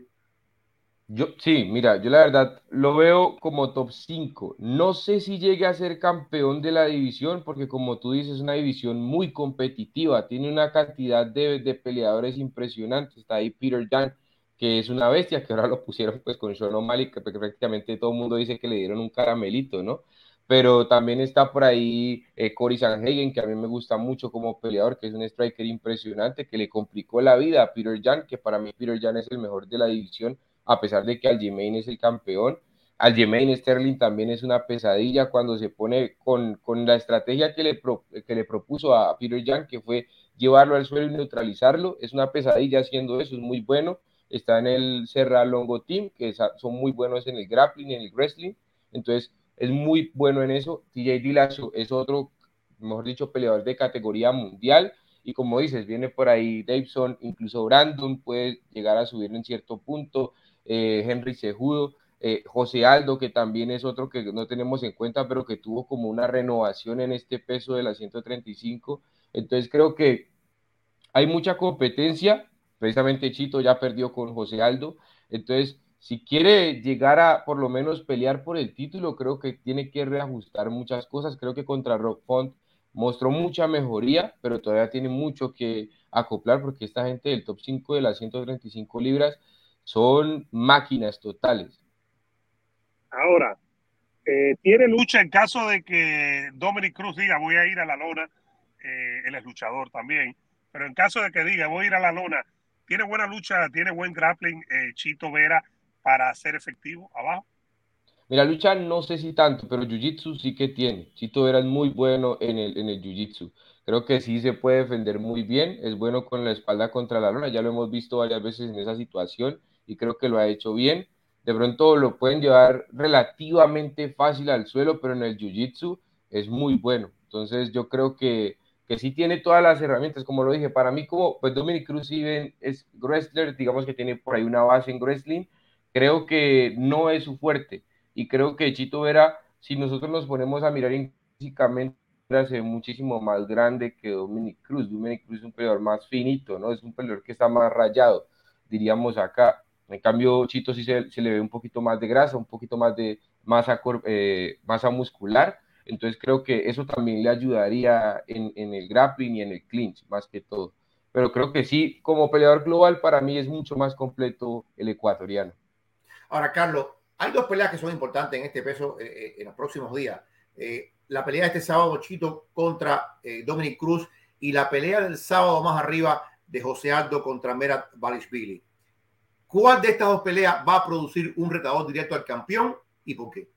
C: Yo, sí, mira, yo la verdad lo veo como top 5. No sé si llegue a ser campeón de la división, porque como tú dices, es una división muy competitiva. Tiene una cantidad de, de peleadores impresionantes. Está ahí Peter Jan, que es una bestia, que ahora lo pusieron pues con Sean O'Malley, que prácticamente todo el mundo dice que le dieron un caramelito, ¿no? Pero también está por ahí eh, Cory Sanhagen, que a mí me gusta mucho como peleador, que es un striker impresionante, que le complicó la vida a Peter Jan, que para mí Peter Jan es el mejor de la división, a pesar de que Aljamain es el campeón. Aljamain Sterling también es una pesadilla cuando se pone con, con la estrategia que le, que le propuso a Peter Jan, que fue llevarlo al suelo y neutralizarlo. Es una pesadilla haciendo eso, es muy bueno. Está en el Serra Longo Team, que son muy buenos en el grappling, en el wrestling. Entonces, es muy bueno en eso. TJ Dillashaw es otro, mejor dicho, peleador de categoría mundial. Y como dices, viene por ahí Davidson, incluso Brandon puede llegar a subir en cierto punto. Eh, Henry Cejudo, eh, José Aldo, que también es otro que no tenemos en cuenta, pero que tuvo como una renovación en este peso de la 135. Entonces creo que hay mucha competencia. Precisamente Chito ya perdió con José Aldo. Entonces si quiere llegar a por lo menos pelear por el título, creo que tiene que reajustar muchas cosas. Creo que contra Rock Font mostró mucha mejoría, pero todavía tiene mucho que acoplar porque esta gente del top 5 de las 135 libras son máquinas totales.
A: Ahora, eh, tiene lucha en caso de que Dominic Cruz diga voy a ir a la lona, eh, él es luchador también, pero en caso de que diga voy a ir a la lona, tiene buena lucha, tiene buen grappling, eh, Chito Vera para ser efectivo abajo?
C: Mira, lucha no sé si tanto, pero Jiu-Jitsu sí que tiene. Chito era muy bueno en el, en el Jiu-Jitsu. Creo que sí se puede defender muy bien. Es bueno con la espalda contra la lona. Ya lo hemos visto varias veces en esa situación y creo que lo ha hecho bien. de pronto lo pueden llevar relativamente fácil al suelo, pero en el jiu-jitsu es muy bueno. Entonces yo creo que, que sí tiene todas las herramientas, como lo dije, para mí como pues Dominic Cruz es wrestler, digamos que tiene por ahí una base en wrestling, creo que no es su fuerte y creo que Chito Vera, si nosotros nos ponemos a mirar físicamente, hace muchísimo más grande que Dominic Cruz. Dominic Cruz es un peleador más finito, ¿no? Es un peleador que está más rayado, diríamos acá. En cambio, Chito sí se, le ve un poquito más de grasa, un poquito más de masa, eh, masa muscular. Entonces creo que eso también le ayudaría en, el grappling y en el clinch, más que todo. Pero creo que sí, como peleador global, para mí es mucho más completo el ecuatoriano.
B: Ahora, Carlos, hay dos peleas que son importantes en este peso eh, eh, en los próximos días. la pelea de este sábado, Chito contra Dominic Cruz, y la pelea del sábado más arriba de José Aldo contra Merat Balishvili. ¿Cuál de estas dos peleas va a producir un retador directo al campeón y por qué?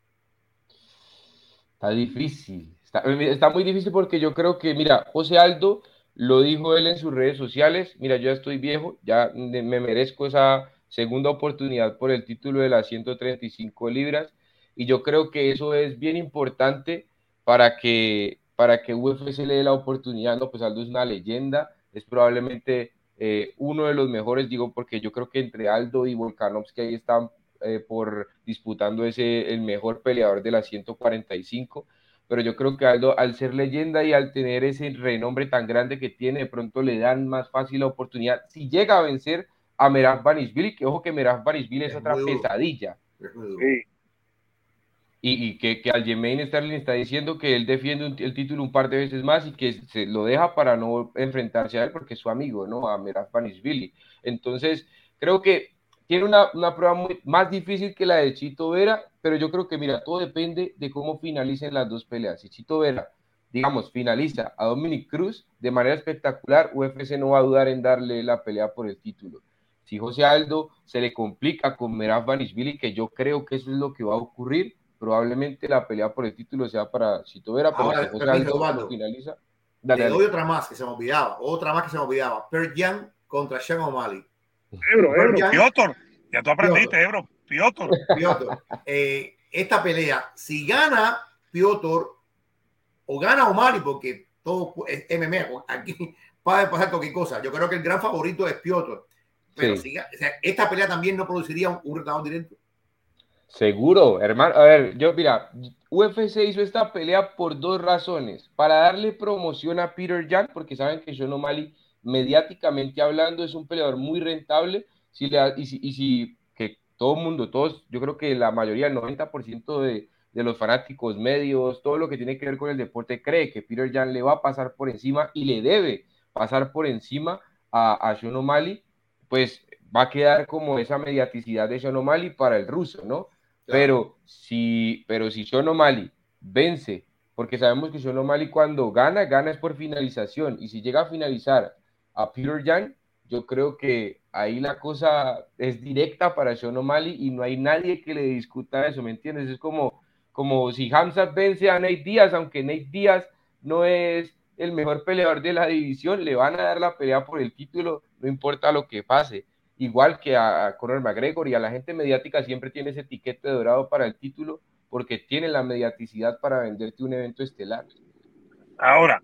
C: Está difícil. Está, muy difícil porque yo creo que, mira, José Aldo lo dijo él en sus redes sociales. Mira, yo ya estoy viejo, ya me merezco esa segunda oportunidad por el título de las 135 libras. Y yo creo que eso es bien importante para que, para que UFC le dé la oportunidad. No, pues Aldo es una leyenda, es probablemente eh, uno de los mejores, digo, porque yo creo que entre Aldo y Volkanovski ahí están eh, por disputando ese el mejor peleador de las 145, pero yo creo que Aldo, al ser leyenda y al tener ese renombre tan grande que tiene, de pronto le dan más fácil la oportunidad. Si llega a vencer a Merab Banisvili, que ojo que Merab Banisvili es, otra pesadilla. Sí y, que, que Aljamain Sterling está diciendo que él defiende el título un par de veces más y que se lo deja para no enfrentarse a él porque es su amigo, ¿no? A Meraf Panisvili. Entonces, creo que tiene una, una prueba muy, más difícil que la de Chito Vera, pero yo creo que, mira, todo depende de cómo finalicen las dos peleas. Si Chito Vera, digamos, finaliza a Dominic Cruz de manera espectacular, UFC no va a dudar en darle la pelea por el título. Si José Aldo se le complica con Meraf Panisvili, que yo creo que eso es lo que va a ocurrir, probablemente la pelea por el título sea para Chito Vera, pero
B: Ahora, si finaliza. Dale, Le doy otra más que se me olvidaba, otra más que se me olvidaba. Per Jan contra Sean O'Malley.
A: Ebro, Ebro, Piotr. Ya tú aprendiste, Ebro. Piotr.
B: Piotr. Eh, esta pelea, si gana Piotr o gana O'Malley, porque todo es MMA, aquí puede pasar cualquier cosa. Yo creo que el gran favorito es Piotr. Pero si, o sea, esta pelea también no produciría un, un retador directo.
C: Seguro, hermano. A ver, yo, mira, UFC hizo esta pelea por dos razones. Para darle promoción a Peter Jan, porque saben que Sean O'Malley, mediáticamente hablando, es un peleador muy rentable. Si le, y, si, y si que todo el mundo, todos, yo creo que la mayoría, el 90% de, de los fanáticos, medios, todo lo que tiene que ver con el deporte, cree que Peter Jan le va a pasar por encima y le debe pasar por encima a, a Sean O'Malley, pues va a quedar como esa mediaticidad de Sean O'Malley para el ruso, ¿no? Pero si, pero si Sean O'Malley vence, porque sabemos que Sean O'Malley cuando gana, gana es por finalización. Y si llega a finalizar a Peter Young, yo creo que ahí la cosa es directa para Sean O'Malley y no hay nadie que le discuta eso, ¿me entiendes? Es como, como si Hamza vence a Nate Díaz, aunque Nate Díaz no es el mejor peleador de la división, le van a dar la pelea por el título, no importa lo que pase igual que a, Conor McGregor y a la gente mediática siempre tiene ese etiquete dorado para el título porque tiene la mediaticidad para venderte un evento estelar.
A: Ahora,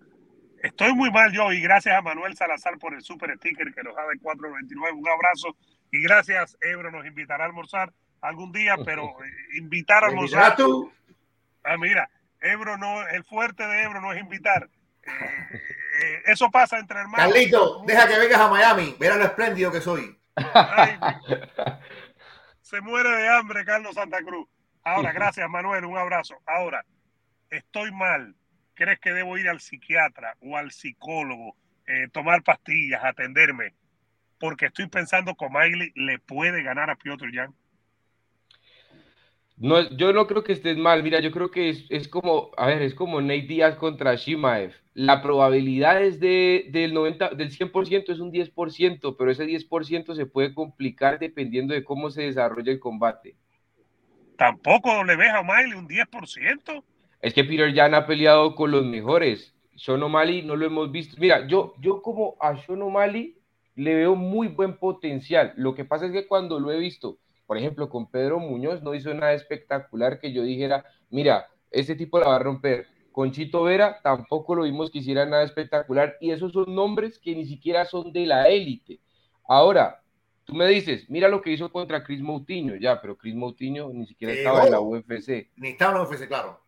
A: estoy muy mal yo y gracias a Manuel Salazar por el super sticker que nos da de 4.99. Un abrazo y gracias, Ebro, nos invitará a almorzar algún día, pero eh, invitar a almorzar. tú? Ah, mira, Ebro no, el fuerte de Ebro no es invitar. Eh, eso pasa entre hermanos.
B: Carlito, deja que vengas a Miami, verá lo espléndido que soy
A: se muere de hambre Carlos Santa Cruz. Ahora, gracias Manuel, un abrazo. Ahora, estoy mal. ¿Crees que debo ir al psiquiatra o al psicólogo, eh, tomar pastillas, atenderme? Porque estoy pensando que Miley le puede ganar a Piotr Jan.
C: No, yo no creo que estés mal. Mira, yo creo que es, como, a ver, es como Nate Díaz contra Shimaev. La probabilidad es de, del 90, del 100% es un 10%, pero ese 10% se puede complicar dependiendo de cómo se desarrolla el combate.
A: Tampoco le ves a O'Malley un 10%.
C: Es que Peter Jan ha peleado con los mejores. Sean O'Malley no lo hemos visto. Mira, yo, yo como a Sean O'Malley le veo muy buen potencial. Lo que pasa es que cuando lo he visto por ejemplo, con Pedro Muñoz no hizo nada espectacular que yo dijera, mira, este tipo la va a romper. Con Chito Vera tampoco lo vimos que hiciera nada espectacular y esos son nombres que ni siquiera son de la élite. Ahora, tú me dices, mira lo que hizo contra Chris Moutinho, ya, pero Chris Moutinho ni siquiera estaba en la UFC.
B: Ni estaba en la UFC, claro.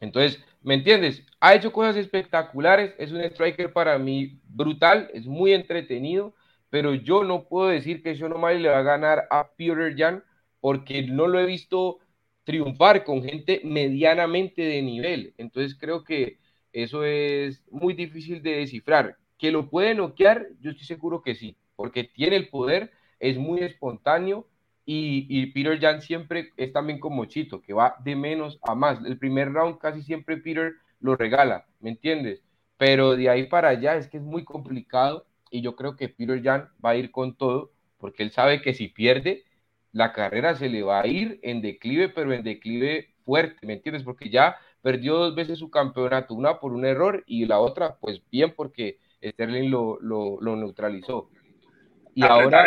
C: Entonces, ¿me entiendes? Ha hecho cosas espectaculares, es un striker para mí brutal, es muy entretenido, pero yo no puedo decir que Sean O'Malley le va a ganar a Peter Jan porque no lo he visto triunfar con gente medianamente de nivel. Entonces creo que eso es muy difícil de descifrar. ¿Que lo puede noquear? Yo estoy seguro que sí, porque tiene el poder, es muy espontáneo y, Peter Jan siempre es también como Chito, que va de menos a más. El primer round casi siempre Peter lo regala, ¿me entiendes? Pero de ahí para allá es que es muy complicado y yo creo que Peter Jan va a ir con todo porque él sabe que si pierde, la carrera se le va a ir en declive, pero en declive fuerte, ¿me entiendes? Porque ya perdió dos veces su campeonato, una por un error y la otra, pues bien, porque Sterling lo, lo, neutralizó.
A: Y ahora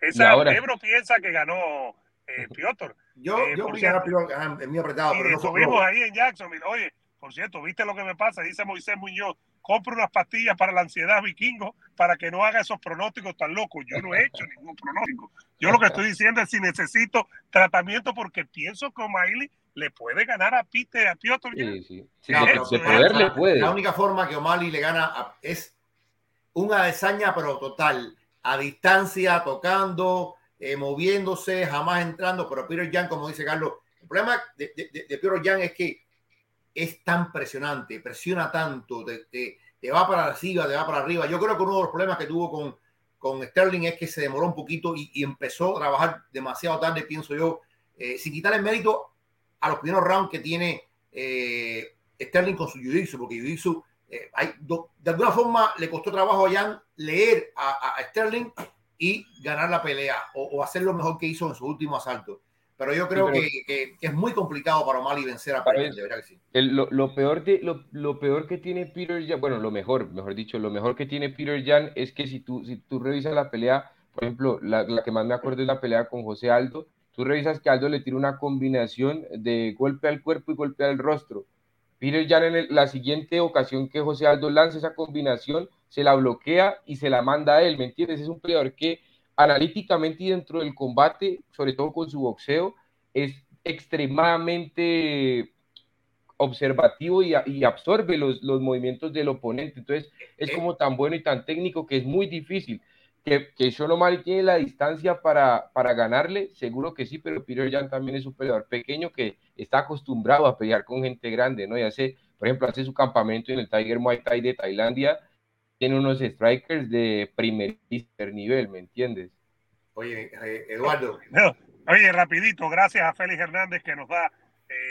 A: esa, ahora, Ebro piensa que ganó eh, Piotr.
B: Yo, eh, yo ganar Piotr en mi apretado.
A: Y pero estuvimos ahí en Jacksonville. Oye, por cierto, ¿viste lo que me pasa? Dice Moisés Muñoz, compro unas pastillas para la ansiedad vikingo para que no haga esos pronósticos tan locos. Yo no he hecho ningún pronóstico. Yo lo que estoy diciendo es si necesito tratamiento porque pienso que O'Malley le puede ganar a Pete, a Piotr.
C: Sí, sí. sí de, poder le puede.
B: La única forma que O'Malley le gana es una desaña, pero total a distancia, tocando, eh, moviéndose, jamás entrando. Pero Peter Jan, como dice Carlos, el problema de, de, de Peter Jan es que es tan presionante, presiona tanto, te, va para arriba, te va para arriba. Yo creo que uno de los problemas que tuvo con, con Sterling es que se demoró un poquito y, empezó a trabajar demasiado tarde, pienso yo, eh, sin quitar el mérito a los primeros rounds que tiene eh, Sterling con su jiu porque jiu eh, de alguna forma le costó trabajo a Jan leer a, Sterling y ganar la pelea o, hacer lo mejor que hizo en su último asalto. Pero yo creo que, es muy complicado para O'Malley vencer a Peter,
C: lo, peor de, lo, peor que tiene Peter Jan, bueno, lo mejor, mejor dicho, lo mejor que tiene Peter Jan es que si tú, si tú revisas la pelea, por ejemplo, la, la que más me acuerdo es la pelea con José Aldo, tú revisas que Aldo le tira una combinación de golpe al cuerpo y golpe al rostro Peter Jan en la siguiente ocasión que José Aldo lanza esa combinación, se la bloquea y se la manda a él, ¿me entiendes? Es un peleador que analíticamente y dentro del combate, sobre todo con su boxeo, es extremadamente observativo y, absorbe los, movimientos del oponente. Entonces, es como tan bueno y tan técnico que es muy difícil que, que Sean O'Malley tiene la distancia para, para ganarle, seguro que sí, pero Peter Jan también es un peleador pequeño que está acostumbrado a pelear con gente grande, ¿no? Y hace, por ejemplo, hace su campamento en el Tiger Muay Thai de Tailandia, tiene unos strikers de primer nivel, ¿me entiendes?
B: Oye, eh, Eduardo.
A: oye, rapidito, gracias a Félix Hernández que nos da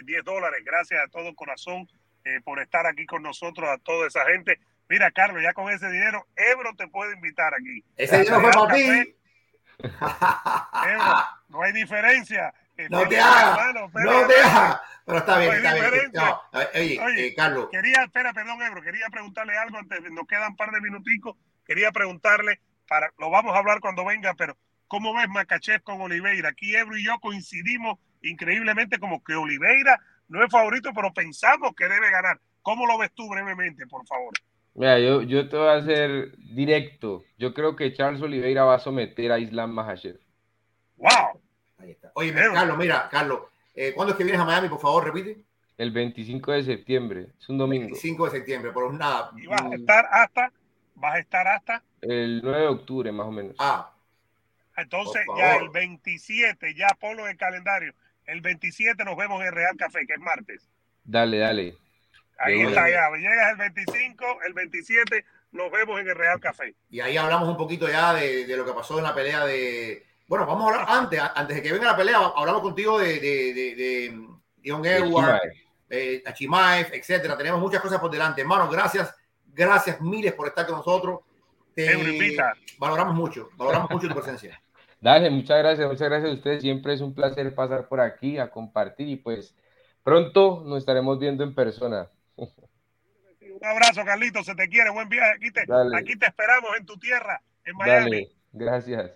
A: 10 eh, dólares, gracias a todo corazón eh, por estar aquí con nosotros, a toda esa gente. Mira, Carlos, ya con ese dinero, Ebro te puede invitar aquí.
B: Ese dinero fue para ti.
A: Ebro, no hay diferencia.
B: No te hagas, no te hagas. Pero está bien, está bien. oye, eh, Carlos.
A: Quería, espera, perdón, Ebro, quería preguntarle algo antes, nos quedan un par de minuticos. Quería preguntarle, para, lo vamos a hablar cuando venga, pero ¿cómo ves Macachev con Oliveira? Aquí Ebro y yo coincidimos increíblemente como que Oliveira no es favorito, pero pensamos que debe ganar. ¿Cómo lo ves tú brevemente, por favor?
C: Mira, yo, yo te voy a hacer directo. Yo creo que Charles Oliveira va a someter a Islam Mahachev.
A: ¡Wow!
B: Ahí está. Oye, Carlos, mira, Carlos, eh, ¿cuándo es que vienes a Miami, por favor? Repite.
C: El 25 de septiembre, es un domingo.
B: 25 de septiembre, por nada.
A: Y vas a estar hasta, vas a estar hasta.
C: El 9 de octubre, más o menos.
B: Ah.
A: Entonces, ya el 27, ya ponlo en el calendario. El 27 nos vemos en Real Café, que es martes.
C: Dale, dale.
A: Ahí está, ya. Llegas el 25, el 27, nos vemos en el Real Café.
B: Y ahí hablamos un poquito ya de, de lo que pasó en la pelea de. Bueno, vamos a hablar antes, antes de que venga la pelea, hablamos contigo de, de, de, de Dion eh, etcétera. Tenemos muchas cosas por delante. Hermano, gracias, gracias miles por estar con nosotros. Te valoramos mucho, valoramos mucho tu presencia.
C: Dale, muchas gracias, muchas gracias a ustedes. Siempre es un placer pasar por aquí a compartir y pues pronto nos estaremos viendo en persona.
A: Un abrazo, Carlito, se te quiere, buen viaje. Aquí te, aquí te esperamos en tu tierra, en Miami.
C: Dale, gracias.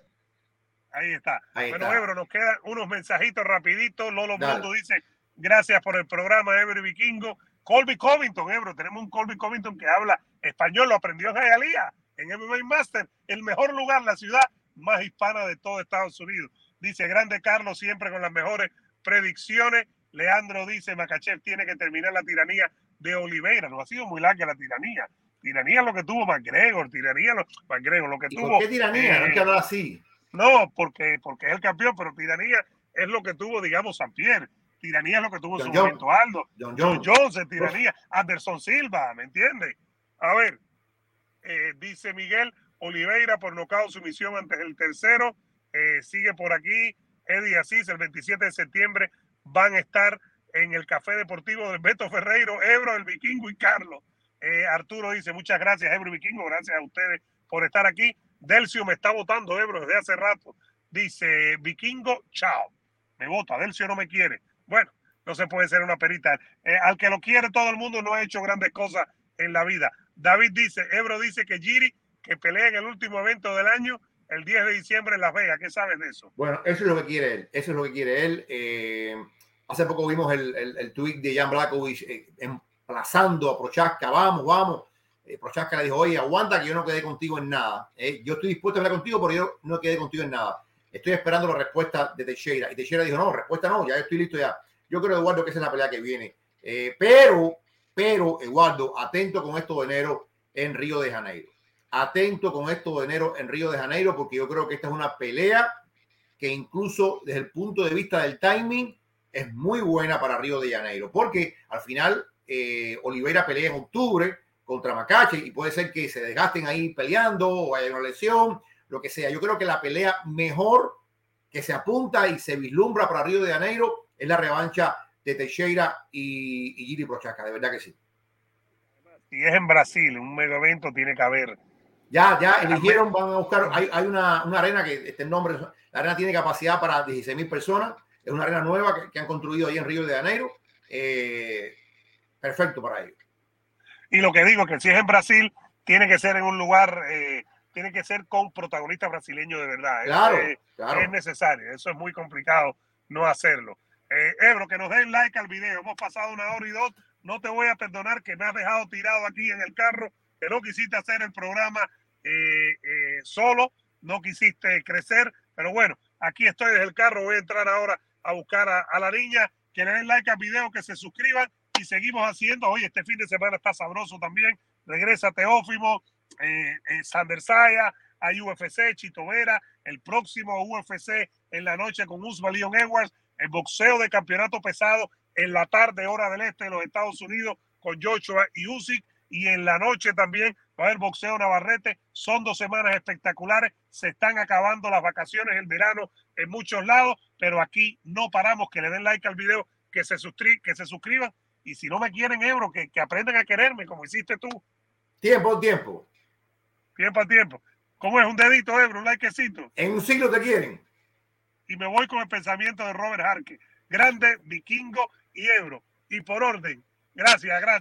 A: Ahí está. bueno, Ebro, nos quedan unos mensajitos rapiditos. Lolo Mundo dice, gracias por el programa, Ebro Vikingo. Colby Covington, Ebro, tenemos un Colby Covington que habla español, lo aprendió en Hialeah, en MMA Master, el mejor lugar, la ciudad más hispana de todo Estados Unidos. Dice, grande Carlos, siempre con las mejores predicciones. Leandro dice, Makachev tiene que terminar la tiranía de Oliveira. No ha sido muy larga la tiranía. Tiranía es lo que tuvo McGregor, tiranía lo, McGregor, lo que tuvo.
B: ¿Por qué tiranía? no hay que hablar así.
A: No, porque, porque es el campeón, pero tiranía es lo que tuvo, digamos, San Pierre. Tiranía es lo que tuvo en su momento Aldo. John Jones. Jones tiranía. Anderson Silva, ¿me entiendes? A ver, eh, dice Miguel Oliveira por nocaut sumisión antes el tercero. Eh, sigue por aquí. Eddie Asís, el 27 de septiembre van a estar en el Café Deportivo de Beto Ferreiro, Ebro, el Vikingo y Carlos. Eh, Arturo dice, muchas gracias, Ebro y Vikingo, gracias a ustedes por estar aquí. Delcio me está votando, Ebro, desde hace rato. Dice, Vikingo, chao. Me vota, Delcio no me quiere. Bueno, no se puede ser una perita. Eh, al que lo quiere todo el mundo no ha hecho grandes cosas en la vida. David dice, Ebro dice que Giri, que pelea en el último evento del año, el 10 de diciembre en Las Vegas. ¿Qué sabes de eso?
B: Bueno, eso es lo que quiere él. Eso es lo que quiere él. Eh, hace poco vimos el, el, tweet de Jan Blackovich eh, emplazando a Prochaska. Vamos, vamos. Eh, Prochaska le dijo, oye, aguanta que yo no quedé contigo en nada. Eh, yo estoy dispuesto a hablar contigo, pero yo no quedé contigo en nada. Estoy esperando la respuesta de Teixeira. Y Teixeira dijo, no, respuesta no, ya estoy listo ya. Yo creo, Eduardo, que esa es la pelea que viene. pero, pero, Eduardo, atento con esto de enero en Río de Janeiro atento con esto de enero en Río de Janeiro, porque yo creo que esta es una pelea que incluso desde el punto de vista del timing es muy buena para Río de Janeiro, porque al final eh, Oliveira pelea en octubre contra Macache y puede ser que se desgasten ahí peleando o haya una lesión, lo que sea. Yo creo que la pelea mejor que se apunta y se vislumbra para Río de Janeiro es la revancha de Teixeira y, y Giri Prochaska, de verdad que sí.
A: Si es en Brasil, un mega evento tiene que haber
B: ya, ya eligieron, van a buscar, hay, hay una, una, arena que este nombre, la arena tiene capacidad para 16 mil personas, es una arena nueva que, que, han construido ahí en Río de Janeiro, eh, perfecto para ellos.
A: Y lo que digo, que si es en Brasil, tiene que ser en un lugar, eh, tiene que ser con protagonistas brasileños de verdad.
B: Claro,
A: es,
B: claro.
A: es necesario, eso es muy complicado no hacerlo. Eh, Ebro, que nos den like al video, hemos pasado una hora y dos, no te voy a perdonar que me has dejado tirado aquí en el carro, que no quisiste hacer el programa eh, eh, solo, no quisiste crecer, pero bueno, aquí estoy desde el carro, voy a entrar ahora a buscar a, la niña, que le den like al video, que se suscriban y seguimos haciendo. Hoy este fin de semana está sabroso también. Regresa Teófimo, eh, eh hay UFC, Chito Vera, el próximo UFC en la noche con Usman Leon Edwards, el boxeo de campeonato pesado en la tarde, hora del este de los Estados Unidos, con Joshua y Usyk, y en la noche también va a haber boxeo Navarrete. Son dos semanas espectaculares. Se están acabando las vacaciones, el verano en muchos lados, pero aquí no paramos. Que le den like al video, que se, que se suscriban. Y si no me quieren, Ebro, que, que aprendan a quererme, como hiciste tú.
B: Tiempo, tiempo.
A: Tiempo a tiempo. ¿Cómo es un dedito, Ebro? Un likecito.
B: En un siglo te quieren.
A: Y me voy con el pensamiento de Robert Harke. Grande, vikingo y Ebro. Y por orden. Gracias, gracias.